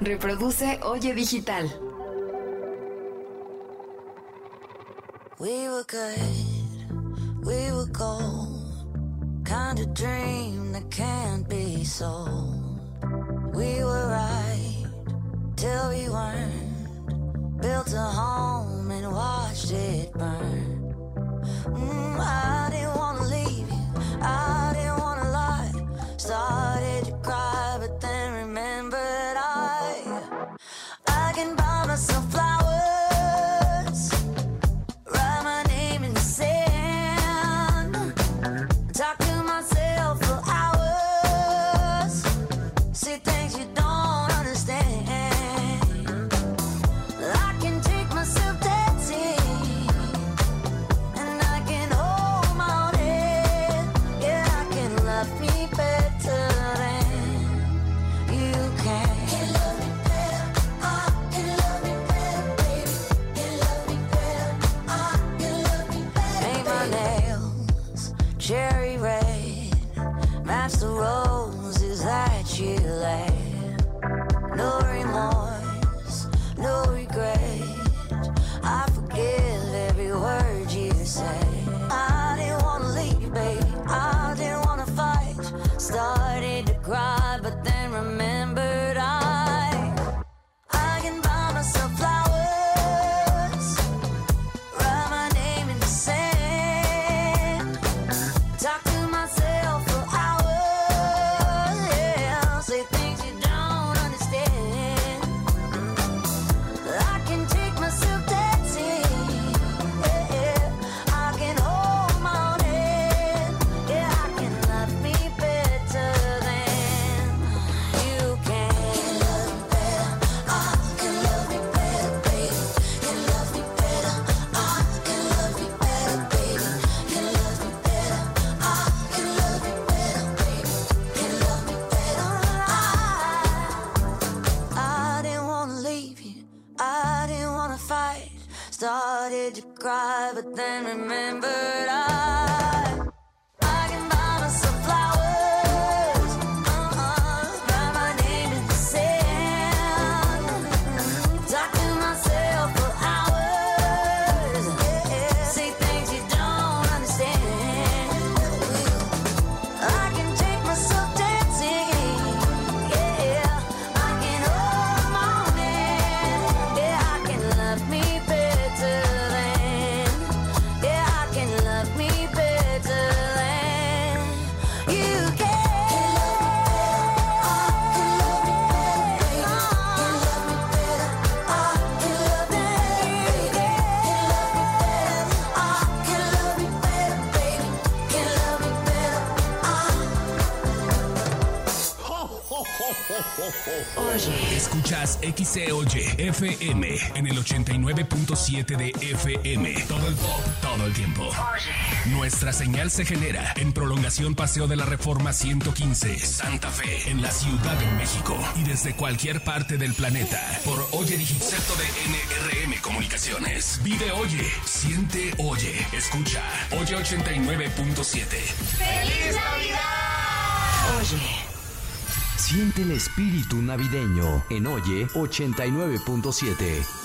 Speaker 22: Reproduce Oye Digital.
Speaker 1: 107.7 de FM. Todo el pop, todo el tiempo. Nuestra señal se genera en prolongación Paseo de la Reforma 115, Santa Fe, en la Ciudad de México y desde cualquier parte del planeta por Oye Digital, Digicepto de NRM Comunicaciones. Vive Oye, siente Oye, escucha Oye 89.7.
Speaker 2: ¡Feliz Navidad!
Speaker 3: Oye. Siente el espíritu navideño en Oye 89.7.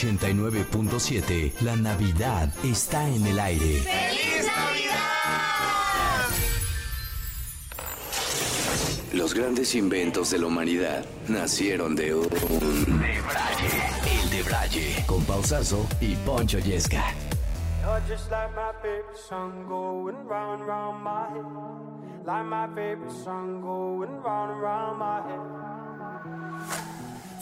Speaker 3: 89.7, la Navidad está en el aire.
Speaker 33: ¡Feliz Navidad!
Speaker 3: Los grandes inventos de la humanidad nacieron de un debraye. El debraye. Con Pausazo y Poncho Yesca.
Speaker 34: Just like my favorite song going round and round my head. Like my favorite song going round and round my head.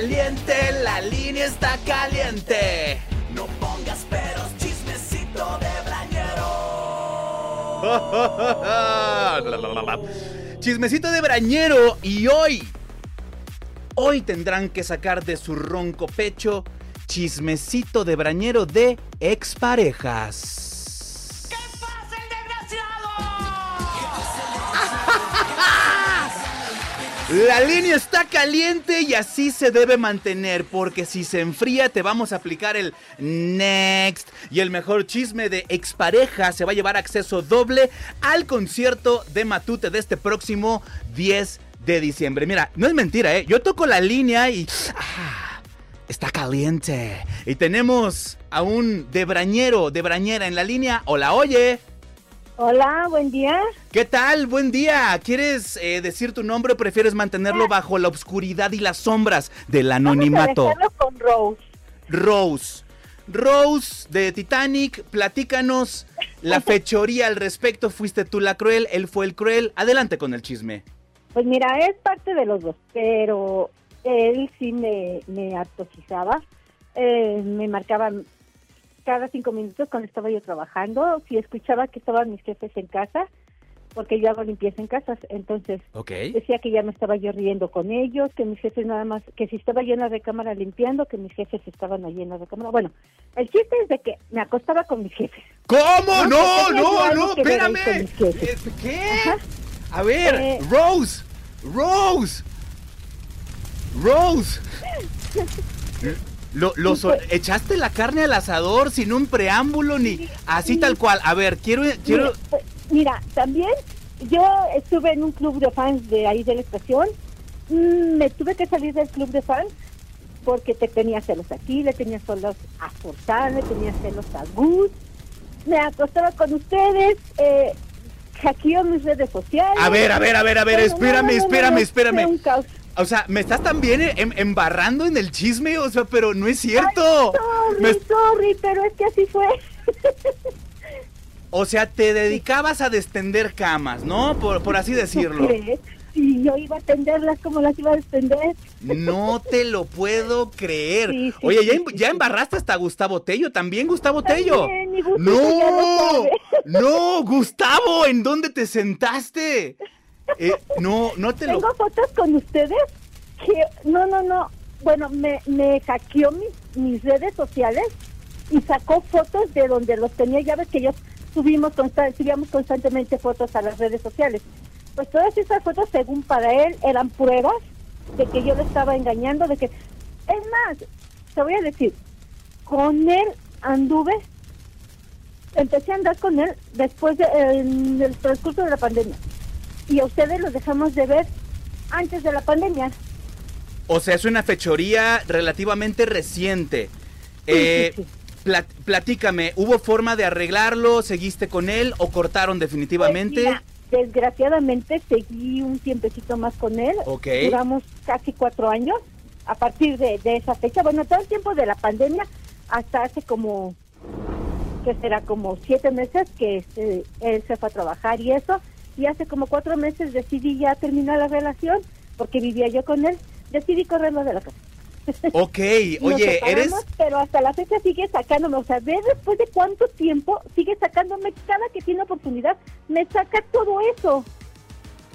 Speaker 6: La línea está caliente.
Speaker 35: No pongas peros, chismecito de brañero.
Speaker 6: Chismecito de brañero y hoy, hoy tendrán que sacar de su ronco pecho chismecito de brañero de exparejas. La línea está caliente y así se debe mantener, porque si se enfría te vamos a aplicar el next. Y el mejor chisme de expareja se va a llevar acceso doble al concierto de Matute de este próximo 10 de diciembre. Mira, no es mentira, ¿eh? Yo toco la línea y... ah, está caliente. Y tenemos a un debrañero, debrañera en la línea. Hola, oye.
Speaker 36: Hola, buen día.
Speaker 6: ¿Qué tal? Buen día. ¿Quieres eh, decir tu nombre o prefieres mantenerlo bajo la oscuridad y las sombras del anonimato?
Speaker 36: Vamos a con Rose.
Speaker 6: Rose. Rose de Titanic, platícanos la fechoría al respecto. ¿Fuiste tú la cruel? ¿Él fue el cruel? Adelante con el chisme.
Speaker 36: Pues mira, es parte de los dos, pero él sí me, me. Eh, me marcaba cada cinco minutos cuando estaba yo trabajando. Si escuchaba que estaban mis jefes en casa, porque yo hago limpieza en casas, entonces decía que ya me estaba yo riendo con ellos, que mis jefes nada más, que si estaba yo en la recámara limpiando, que mis jefes estaban allí en la recámara. Bueno, el chiste es de que me acostaba con mis jefes.
Speaker 6: ¿Cómo?
Speaker 36: No,
Speaker 6: No, no, no, espérame. ¿Qué? A ver,
Speaker 36: Eh.
Speaker 6: Rose, Rose, Rose. Lo, lo so- echaste la carne al asador sin un preámbulo ni así tal cual. A ver, quiero, quiero.
Speaker 36: Mira, eh, mira, también yo estuve en un club de fans de ahí de la estación. Mm, me tuve que salir del club de fans porque te tenía celos aquí, le tenía celos a Forzán, le tenía celos a Gus. me acostaba con ustedes, eh, hackeó mis redes sociales.
Speaker 6: A ver, a ver, a ver, a ver, espérame, espérame, espérame. O sea, me estás también em- embarrando en el chisme, o sea, pero no es cierto.
Speaker 36: Sorry,
Speaker 6: Me-
Speaker 36: sorry, pero es que así fue.
Speaker 6: o sea, te dedicabas a destender camas, ¿no? Por, por así decirlo.
Speaker 36: Si yo iba a tenderlas como las iba a extender.
Speaker 6: No te lo puedo creer.
Speaker 36: Sí, sí,
Speaker 6: Oye, ya,
Speaker 36: sí,
Speaker 6: em- ya embarraste hasta Gustavo Tello, también Gustavo Tello.
Speaker 36: También,
Speaker 6: No,
Speaker 36: sabe.
Speaker 6: no, Gustavo, ¿en dónde te sentaste? Eh, no, no te.
Speaker 36: Tengo fotos con ustedes que, no, no, no, bueno, me, me hackeó mis, mis redes sociales y sacó fotos de donde los tenía, ya ves que yo subimos subíamos constantemente fotos a las redes sociales. Pues todas esas fotos, según para él, eran pruebas de que yo le estaba engañando, de que, es más, te voy a decir, con él anduve, empecé a andar con él después de, en el transcurso de la pandemia. Y a ustedes los dejamos de ver antes de la pandemia.
Speaker 6: O sea, es una fechoría relativamente reciente. Eh, plat- platícame, ¿hubo forma de arreglarlo? ¿Seguiste con él o cortaron definitivamente?
Speaker 36: Pues Mira, desgraciadamente seguí un tiempecito más con él.
Speaker 6: Ok.
Speaker 36: Duramos casi cuatro años a partir de, de esa fecha. Bueno, todo el tiempo de la pandemia hasta hace como, que será como siete meses que este, él se fue a trabajar y eso. Y hace como cuatro meses decidí ya terminar la relación porque vivía yo con él. Decidí correrlo de la casa.
Speaker 6: Ok, oye, eres...
Speaker 36: Pero hasta la fecha sigue sacándome, o sea, ve después de cuánto tiempo sigue sacándome, cada que tiene oportunidad, me saca todo eso.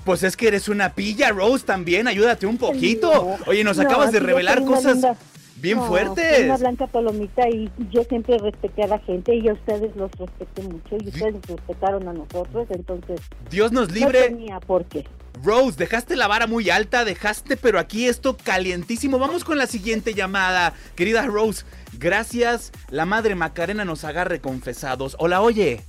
Speaker 6: Pues es que eres una pilla, Rose, también, ayúdate un poquito.
Speaker 36: No,
Speaker 6: Oye, nos
Speaker 36: no,
Speaker 6: acabas de revelar cosas
Speaker 36: linda-
Speaker 6: bien
Speaker 36: No,
Speaker 6: fuertes.
Speaker 36: soy una blanca palomita y yo siempre respeté a la gente y a ustedes los respeté mucho y ustedes nos respetaron a nosotros, entonces
Speaker 6: Dios nos
Speaker 36: no
Speaker 6: libre.
Speaker 36: tenía por qué.
Speaker 6: Rose, dejaste la vara muy alta, dejaste, pero aquí esto calientísimo. Vamos con la siguiente llamada. Querida Rose, gracias. La madre Macarena nos agarre confesados. Hola, oye.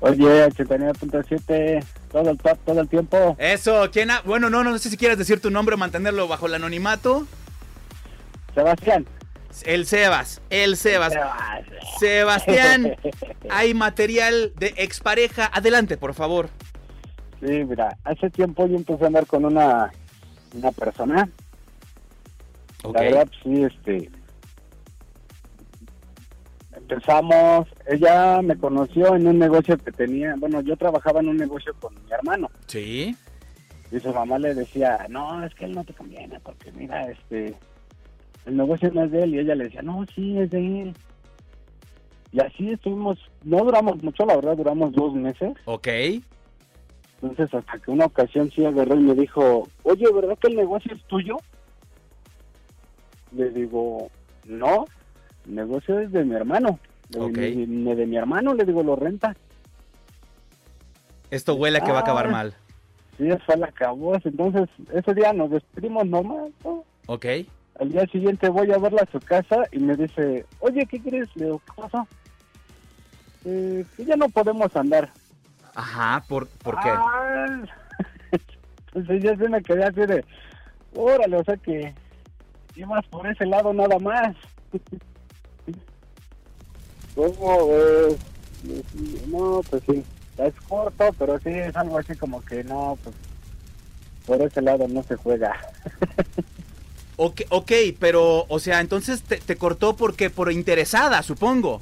Speaker 37: Oye, 89.7, todo el todo el tiempo.
Speaker 6: Eso, ¿quién ha- Bueno, no, no sé si quieres decir tu nombre o mantenerlo bajo el anonimato.
Speaker 37: Sebastián.
Speaker 6: El Sebas, el Sebas. Sebastián, hay material de expareja. Adelante, por favor.
Speaker 37: Sí, mira, hace tiempo yo empecé a andar con una, una persona. La verdad, sí, este. Empezamos, ella me conoció en un negocio que tenía, bueno, yo trabajaba en un negocio con mi hermano.
Speaker 6: Sí.
Speaker 37: Y su mamá le decía, no, es que él no te conviene, porque mira, este, el negocio no es de él. Y ella le decía, no, sí, es de él. Y así estuvimos, no duramos mucho, la verdad, duramos dos meses.
Speaker 6: Ok.
Speaker 37: Entonces, hasta que una ocasión sí agarró y me dijo, oye, ¿verdad que el negocio es tuyo? Le digo, no, el negocio es de mi hermano. De,
Speaker 6: Ok.
Speaker 37: mi, mi- de mi hermano, le digo, lo renta.
Speaker 6: Esto huele a que va a acabar
Speaker 37: Ah.
Speaker 6: mal.
Speaker 37: Sí, fue la acabó. Entonces, ese día nos despedimos normal. ¿no?
Speaker 6: Ok.
Speaker 37: Al día siguiente voy a verla a su casa y me dice, oye, ¿qué crees? Le digo, ¿qué pasó? "Eh, que ya no podemos andar.
Speaker 6: Ajá, ¿por, ¿por qué?
Speaker 37: Ah, Entonces ya se me quedé así de, órale, o sea que ibas por ese lado nada más. ¿Cómo ves? No, pues sí, es corto, pero sí es algo así como que no, pues por ese lado no se juega.
Speaker 6: Ok, ok, pero, o sea, entonces te, te cortó porque por interesada, supongo.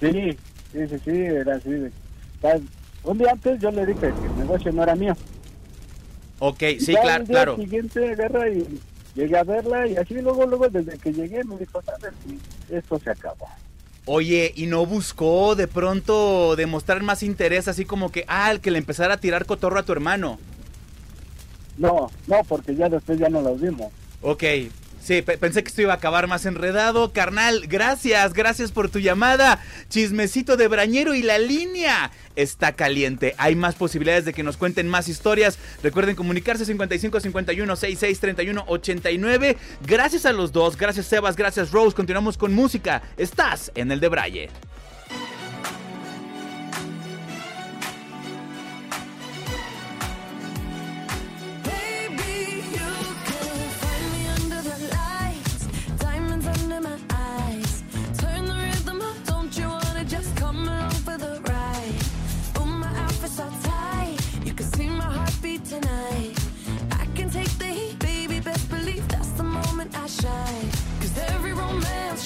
Speaker 37: Sí, sí, sí, sí, era así. Un día antes yo le dije que el negocio no era mío.
Speaker 6: Ok, sí,
Speaker 37: Ya
Speaker 6: claro, claro.
Speaker 37: siguiente agarra y llegué a verla y así luego, luego desde que llegué me dijo, sabes, Sí, esto se acabó.
Speaker 6: Oye, ¿y no buscó de pronto demostrar más interés, así como que, ah, el que le empezara a tirar cotorro a tu hermano?
Speaker 37: No, no, porque ya después ya no los vimos.
Speaker 6: Ok, sí, pe- pensé que esto iba a acabar más enredado. Carnal, gracias, gracias por tu llamada. Chismecito de Brañero y la línea está caliente. Hay más posibilidades de que nos cuenten más historias. Recuerden comunicarse 55 51 66 31 89. Gracias a los dos, gracias Sebas, gracias Rose. Continuamos con música. Estás en el de Braille.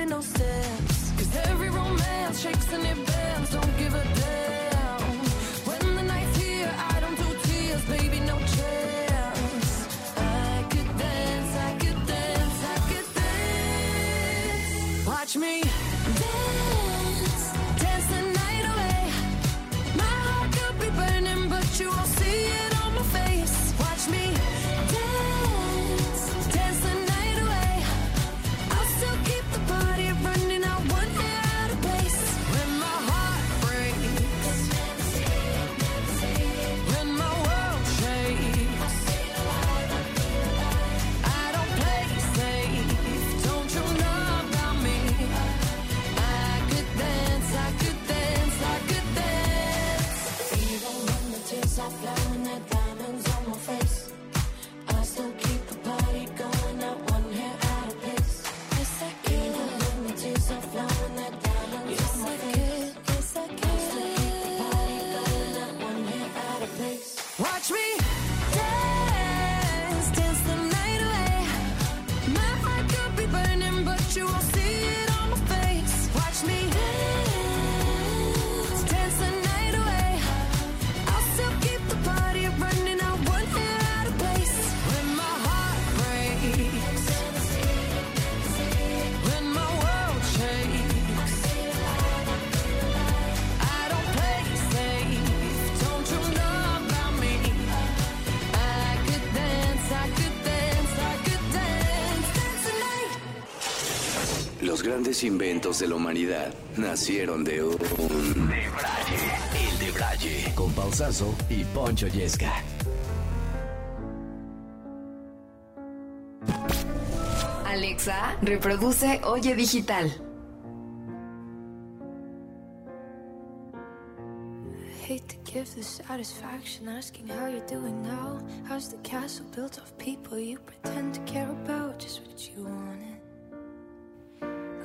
Speaker 31: Ain't no steps. Cause every romance shakes and it bends. Don't give a damn. When the night's here, I don't do tears, baby, no chance. I could dance, I could dance, I could dance. Watch
Speaker 3: me grandes inventos de la humanidad nacieron de un... Debraye. El Debraye. Con Pausazo y Poncho Yesca.
Speaker 22: Alexa, reproduce Oye Digital.
Speaker 23: Hate to give the satisfaction asking how you're doing now. How's the castle built of people you pretend to care about? Just what you wanted.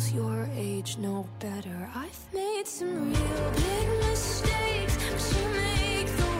Speaker 23: girls your age know better. I've made some real big mistakes, but you make the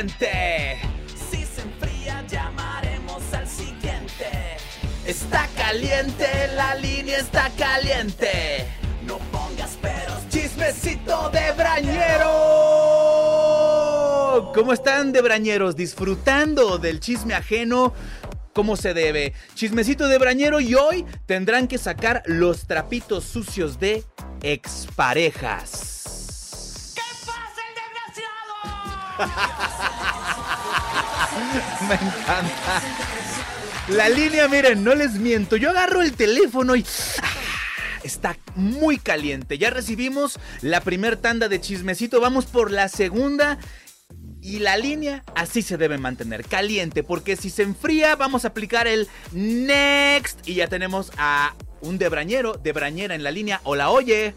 Speaker 6: Caliente.
Speaker 38: Si se enfría, llamaremos al siguiente.
Speaker 6: Está caliente, la línea está caliente.
Speaker 38: No pongas peros.
Speaker 6: Chismecito de Brañero. ¿Cómo están de Brañeros? Disfrutando del chisme ajeno como se debe. Chismecito de Brañero y hoy tendrán que sacar los trapitos sucios de exparejas. Me encanta. La línea, miren, no les miento. Yo agarro el teléfono y. ¡ah! Está muy caliente. Ya recibimos la primer tanda de chismecito. Vamos por la segunda. Y la línea así se debe mantener, caliente, porque si se enfría vamos a aplicar el next y ya tenemos a un debrañero, debrañera en la línea. Hola, oye.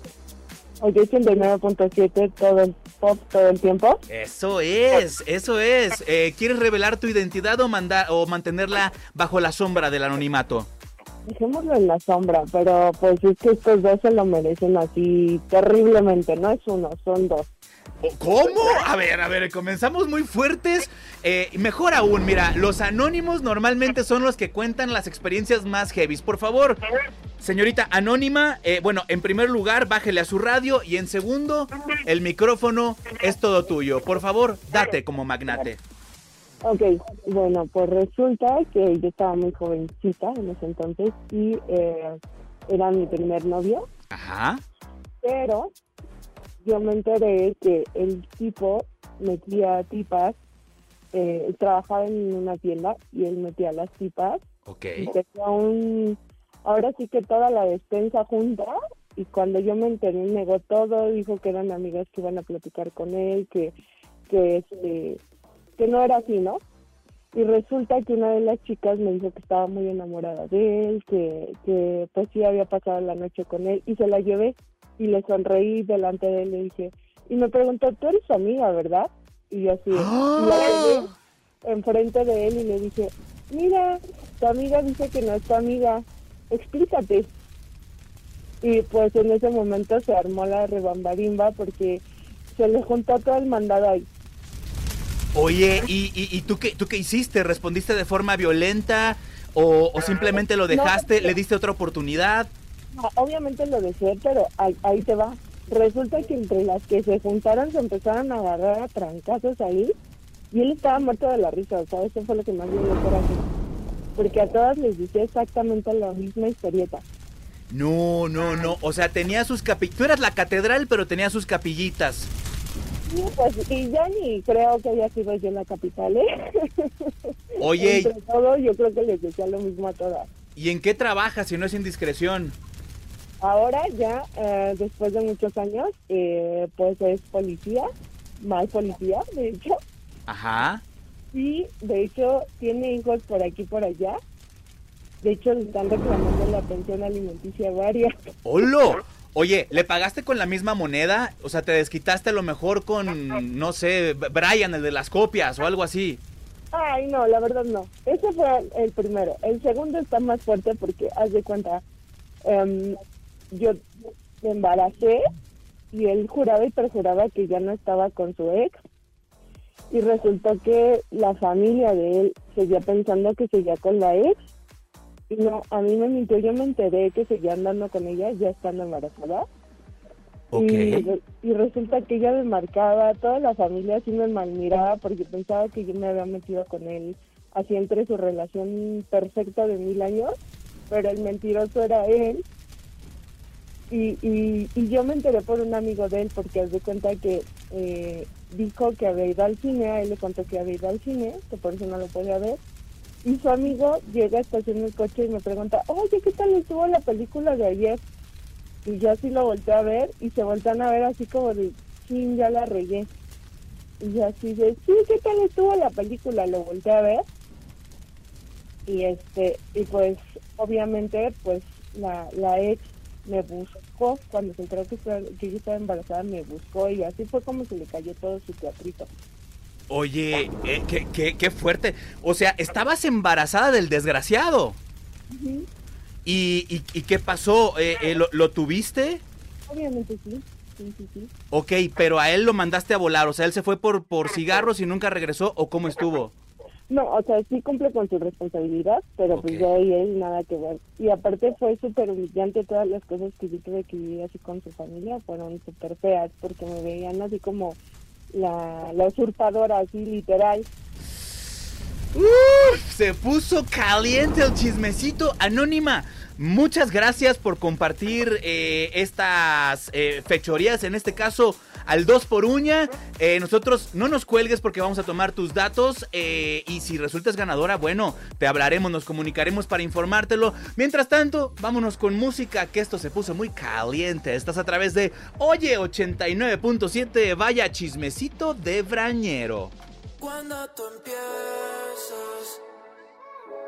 Speaker 39: Oye, 89.7 todo el pop todo el tiempo.
Speaker 6: Eso es, eso es. Eh, ¿Quieres revelar tu identidad o, manda- o mantenerla bajo la sombra del anonimato?
Speaker 39: Dejémoslo en la sombra, pero pues es que estos dos se lo merecen así terriblemente. No es uno, son dos.
Speaker 6: ¿Cómo? A ver, a ver, comenzamos muy fuertes. Eh, mejor aún, mira, los anónimos normalmente son los que cuentan las experiencias más heavies. Por favor, señorita anónima, eh, bueno, en primer lugar, bájele a su radio y en segundo, el micrófono es todo tuyo. Por favor, date como magnate.
Speaker 39: Ok, bueno, pues resulta que yo estaba muy jovencita en ese entonces y eh, era mi primer novio,
Speaker 6: Ajá.
Speaker 39: pero yo me enteré que el tipo metía tipas, eh, trabajaba en una tienda y él metía las tipas
Speaker 6: Ok.
Speaker 39: y tenía un, ahora sí que toda la despensa junta y cuando yo me enteré negó todo, dijo que eran amigas que iban a platicar con él, que, que este, que no era así, ¿no? Y resulta que una de las chicas me dijo que estaba muy enamorada de él, que, que pues sí había pasado la noche con él y se la llevé y le sonreí delante de él y le dije, y me preguntó, tú eres su amiga, ¿verdad? Y yo así, la llevé enfrente de él y le dije, mira, tu amiga dice que no es tu amiga, explícate. Y pues en ese momento se armó la rebambarimba porque se le juntó todo el mandado ahí.
Speaker 6: Oye, ¿y, y- y tú, qué, tú qué hiciste? ¿Respondiste de forma violenta o, o simplemente lo dejaste? ¿Le diste otra oportunidad?
Speaker 39: Obviamente lo dejé, pero ahí, ahí te va. Resulta que entre las que se juntaron se empezaron a agarrar a trancazos ahí y él estaba muerto de la risa, o sea, eso fue lo que más me dio coraje. Porque a todas les decía exactamente la misma historieta.
Speaker 6: No, no, no. O sea, tenía sus capillitas. Tú eras la catedral, pero tenía sus capillitas.
Speaker 39: Y pues, y ya ni creo que haya sido yo la capital, ¿eh?
Speaker 6: Oye.
Speaker 39: Entre todo, yo creo que les decía lo mismo a todas.
Speaker 6: ¿Y en qué trabajas si no es indiscreción?
Speaker 39: Ahora ya, eh, después de muchos años, eh, pues es policía, mal policía, de hecho.
Speaker 6: Ajá.
Speaker 39: Y de hecho tiene hijos por aquí y por allá. De hecho, le están reclamando la pensión alimenticia varias.
Speaker 6: ¡Holo! Oye, ¿le pagaste con la misma moneda? O sea, te desquitaste a lo mejor con, no sé, Brian, el de las copias o algo así.
Speaker 39: Ay, no, la verdad no. Ese fue el primero. El segundo está más fuerte porque, haz de cuenta, em, yo me embaracé y él juraba y perjuraba que ya no estaba con su ex. Y resultó que la familia de él seguía pensando que seguía con la ex. Y no, a mí me mintió. Yo me enteré que seguía andando con ella ya estando embarazada. Y, y resulta que ella me marcaba, toda la familia así me malmiraba porque pensaba que yo me había metido con él, así entre su relación perfecta de mil años, pero el mentiroso era él. Y, y, yo me enteré por un amigo de él porque haz de cuenta que eh, dijo que había ido al cine, a él le contó que había ido al cine, que por eso no lo podía ver. Y su amigo llega, estaciona el coche y me pregunta, oye, ¿qué tal estuvo la película de ayer? Y yo así lo volteé a ver y se voltean a ver así como de, sí, ya la regué. Y yo así de, sí, ¿qué tal estuvo la película? Lo volteé a ver. Y este, y pues obviamente pues la, la ex me buscó, cuando se enteró que, estaba- que yo estaba embarazada me buscó y así fue como se le cayó todo su teatrito.
Speaker 6: Oye, eh, qué, qué- qué fuerte. O sea, estabas embarazada del desgraciado. ¿Y, y- y qué pasó? Eh, eh, ¿lo, lo tuviste?
Speaker 39: Obviamente sí. sí, sí, sí.
Speaker 6: Ok, pero a él lo mandaste a volar, o sea, él se fue por, por cigarros y nunca regresó, ¿o cómo estuvo?
Speaker 39: No, o sea, sí cumple con su responsabilidad, pero pues de ahí es nada que ver. Y aparte fue súper humillante todas las cosas que yo tuve que vivir así con su familia, fueron súper feas, porque me veían así como la, la usurpadora, así literal.
Speaker 6: Uf, se puso caliente el chismecito. Anónima, muchas gracias por compartir eh, estas eh, fechorías, en este caso al 2 por uña. Eh, nosotros no nos cuelgues porque vamos a tomar tus datos y si resultas ganadora, bueno, te hablaremos, nos comunicaremos para informártelo. Mientras tanto, vámonos con música, que esto se puso muy caliente. Estás a través de Oye 89.7, vaya chismecito de Brañero.
Speaker 23: Cuando tú empiezas,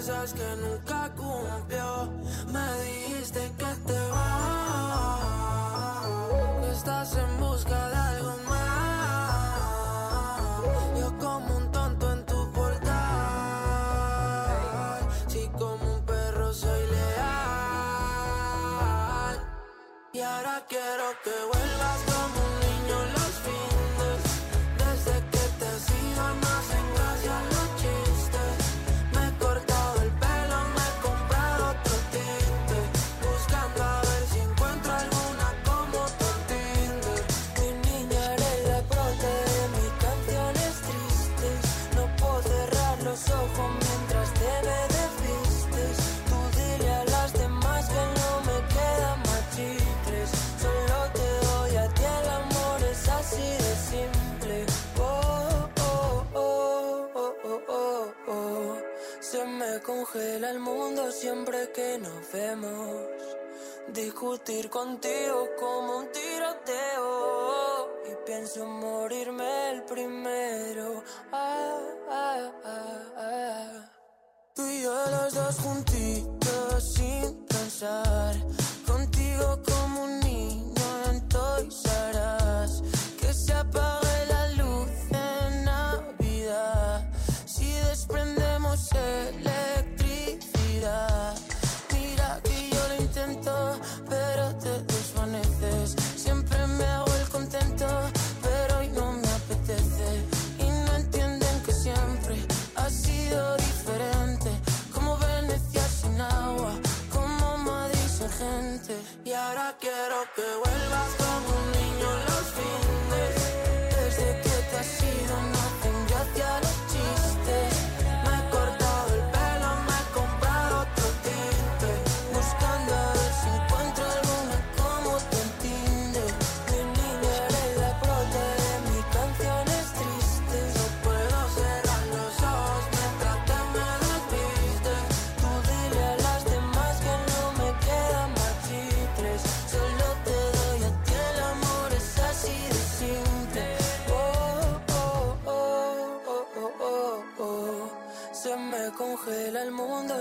Speaker 23: Promesas que nunca cumplió. Me dijiste que te vas, que estás en busca de algo más. Yo como un tonto en tu portal. Si como un perro soy leal. Y ahora quiero que vuelvas Congela el mundo siempre que nos vemos. Discutir contigo como un tiroteo. Y pienso morirme el primero. Ah, ah, ah, ah. Tú y yo los dos juntitos sin pensar.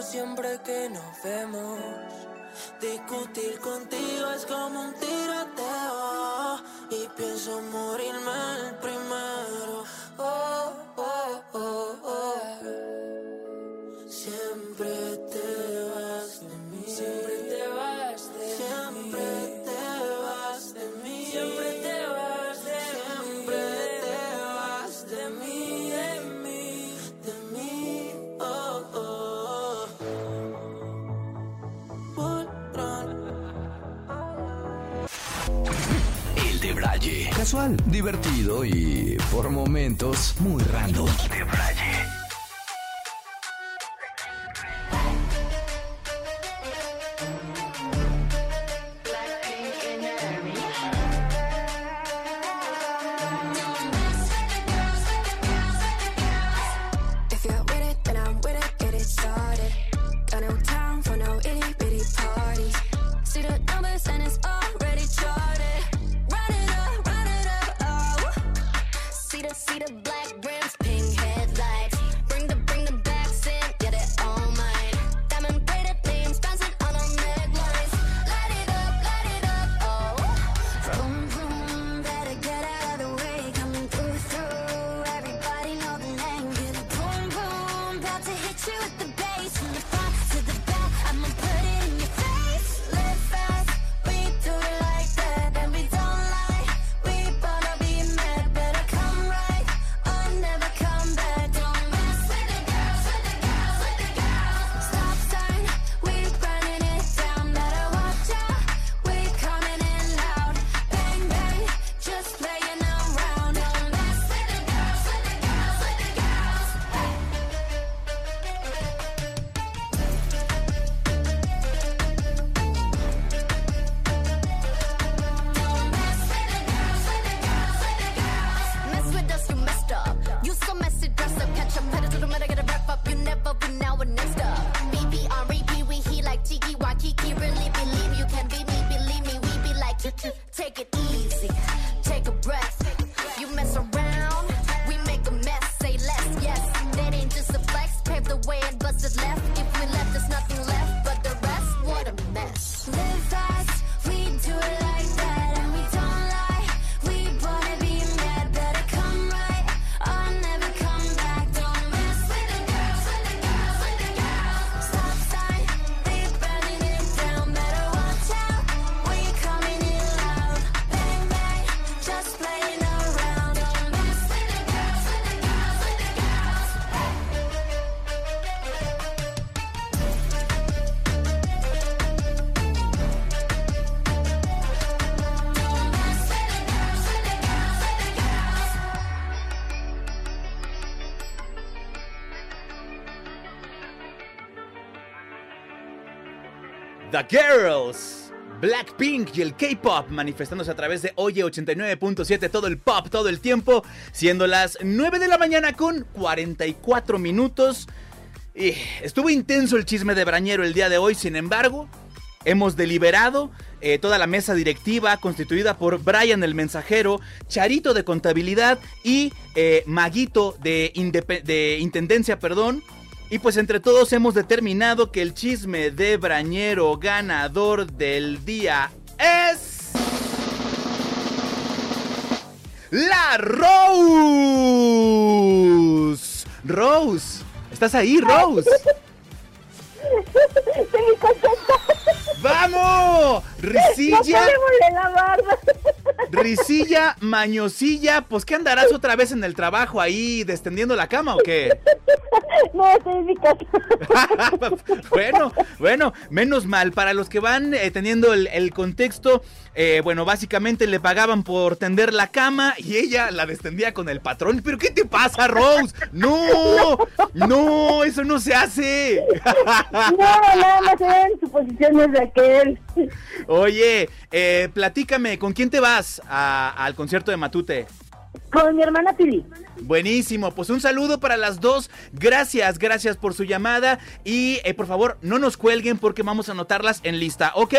Speaker 23: Siempre que nos vemos. Discutir contigo es como un tiroteo. Y pienso morirme el primero.
Speaker 3: Divertido y por momentos muy random.
Speaker 40: The
Speaker 6: Girls, Blackpink y el K-Pop manifestándose a través de Oye 89.7, todo el pop, todo el tiempo, siendo las 9 de la mañana con 44 minutos. Y estuvo intenso el chisme de Brañero el día de hoy, sin embargo, hemos deliberado eh, toda la mesa directiva constituida por Brian el mensajero, Charito de contabilidad y eh, Maguito de, de intendencia, perdón. Y pues entre todos hemos determinado que el chisme de Brañero ganador del día es... La Rose. Rose. ¿Estás ahí, Rose? ¡Vamos! Risilla,
Speaker 36: la barba.
Speaker 6: risilla, mañosilla. Pues ¿qué andarás otra vez en el trabajo ahí descendiendo la cama o qué?
Speaker 36: No, estoy en mi casa.
Speaker 6: bueno, bueno, menos mal. Para los que van eh, teniendo el, el contexto, eh, bueno, básicamente le pagaban por tender la cama y ella la descendía con el patrón. ¿Pero qué te pasa, Rose? No, no, eso no se hace.
Speaker 36: No, nada más eran suposiciones de aquel.
Speaker 6: Oye, eh, platícame, ¿con quién te vas al concierto de Matute?
Speaker 36: Con mi hermana Pili.
Speaker 6: Buenísimo, pues un saludo para las dos. Gracias, gracias por su llamada. Y eh, por favor, no nos cuelguen porque vamos a anotarlas en lista, ¿ok?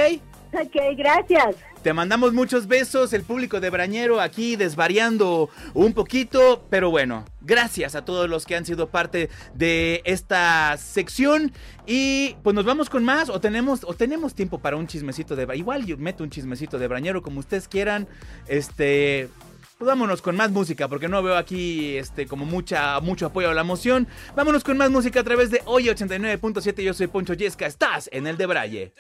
Speaker 36: Ok, gracias.
Speaker 6: Te mandamos muchos besos, el público de Brañero aquí desvariando un poquito, pero bueno, gracias a todos los que han sido parte de esta sección y pues nos vamos con más o tenemos o tenemos tiempo para un chismecito de igual yo meto un chismecito de Brañero como ustedes quieran, este pues vámonos con más música, porque no veo aquí este como mucha mucho apoyo a la moción. Vámonos con más música a través de Hoy 89.7. Yo soy Poncho Yesca. Estás en el de Braille.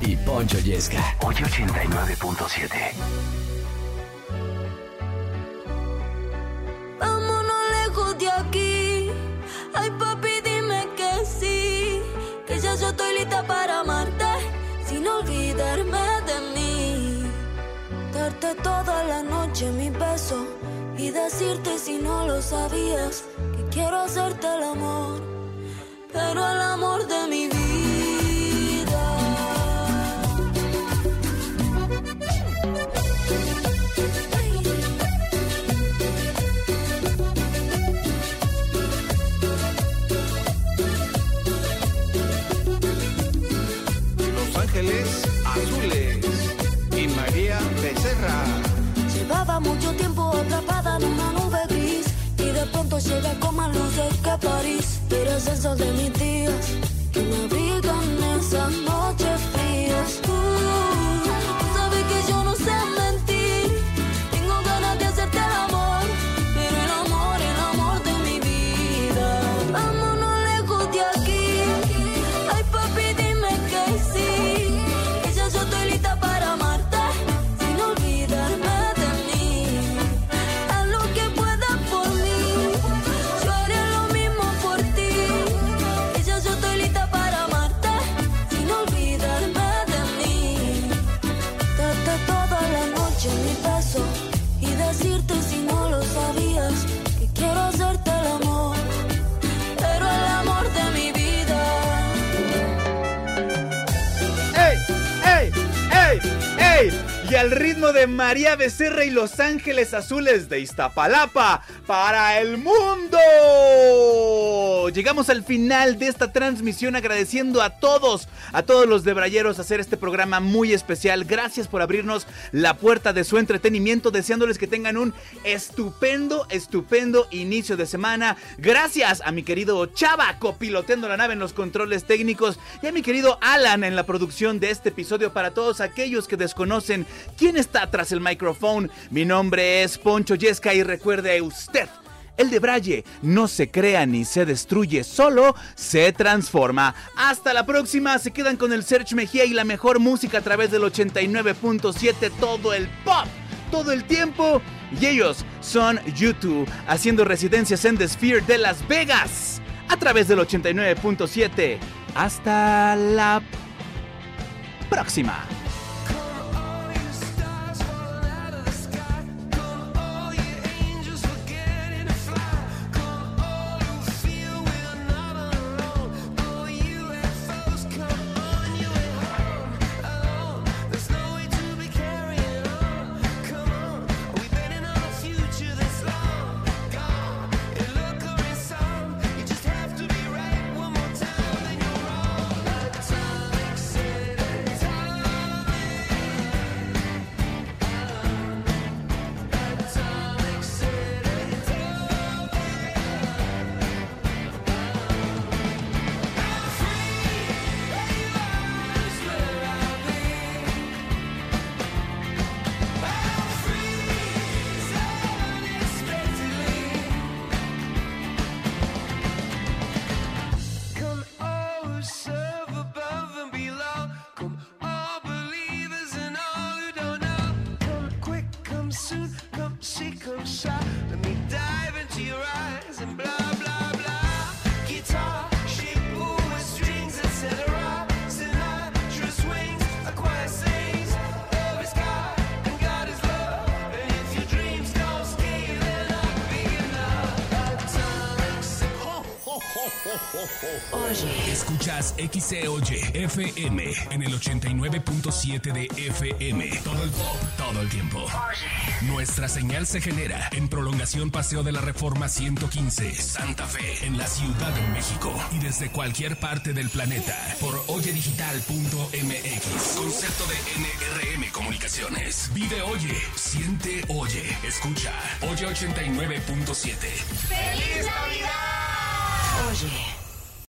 Speaker 3: Y Poncho Yesca.
Speaker 10: 889.7. María Becerra
Speaker 23: y
Speaker 6: Los Ángeles Azules de Iztapalapa para el mundo. Llegamos al final de esta transmisión agradeciendo a todos, a todos los de Brayeros hacer este programa muy especial. Gracias por abrirnos la puerta de su entretenimiento, deseándoles que tengan un estupendo, estupendo inicio de semana. Gracias a mi querido Chava copiloteando la nave en los controles técnicos y a mi querido Alan en la producción de este episodio para todos aquellos que desconocen quién está tras el micrófono. Mi nombre es Poncho Yesca y recuerde usted. El de Braille no se crea ni se destruye, solo se transforma. Hasta la próxima, se quedan con el Serge Mejía y la mejor música a través del 89.7, todo el pop, todo el tiempo. Y ellos son YouTube, haciendo residencias en The Sphere de Las Vegas, a través del 89.7. Hasta la próxima.
Speaker 1: FM en el 89.7 de FM. Todo el pop, todo el tiempo. Nuestra señal se genera en prolongación Paseo de la Reforma 115, Santa Fe, en la Ciudad de México. Y desde cualquier parte del planeta por oyedigital.mx. Concepto de NRM Comunicaciones. Vive Oye, siente Oye, escucha. Oye 89.7.
Speaker 2: ¡Feliz Navidad!
Speaker 22: Oye.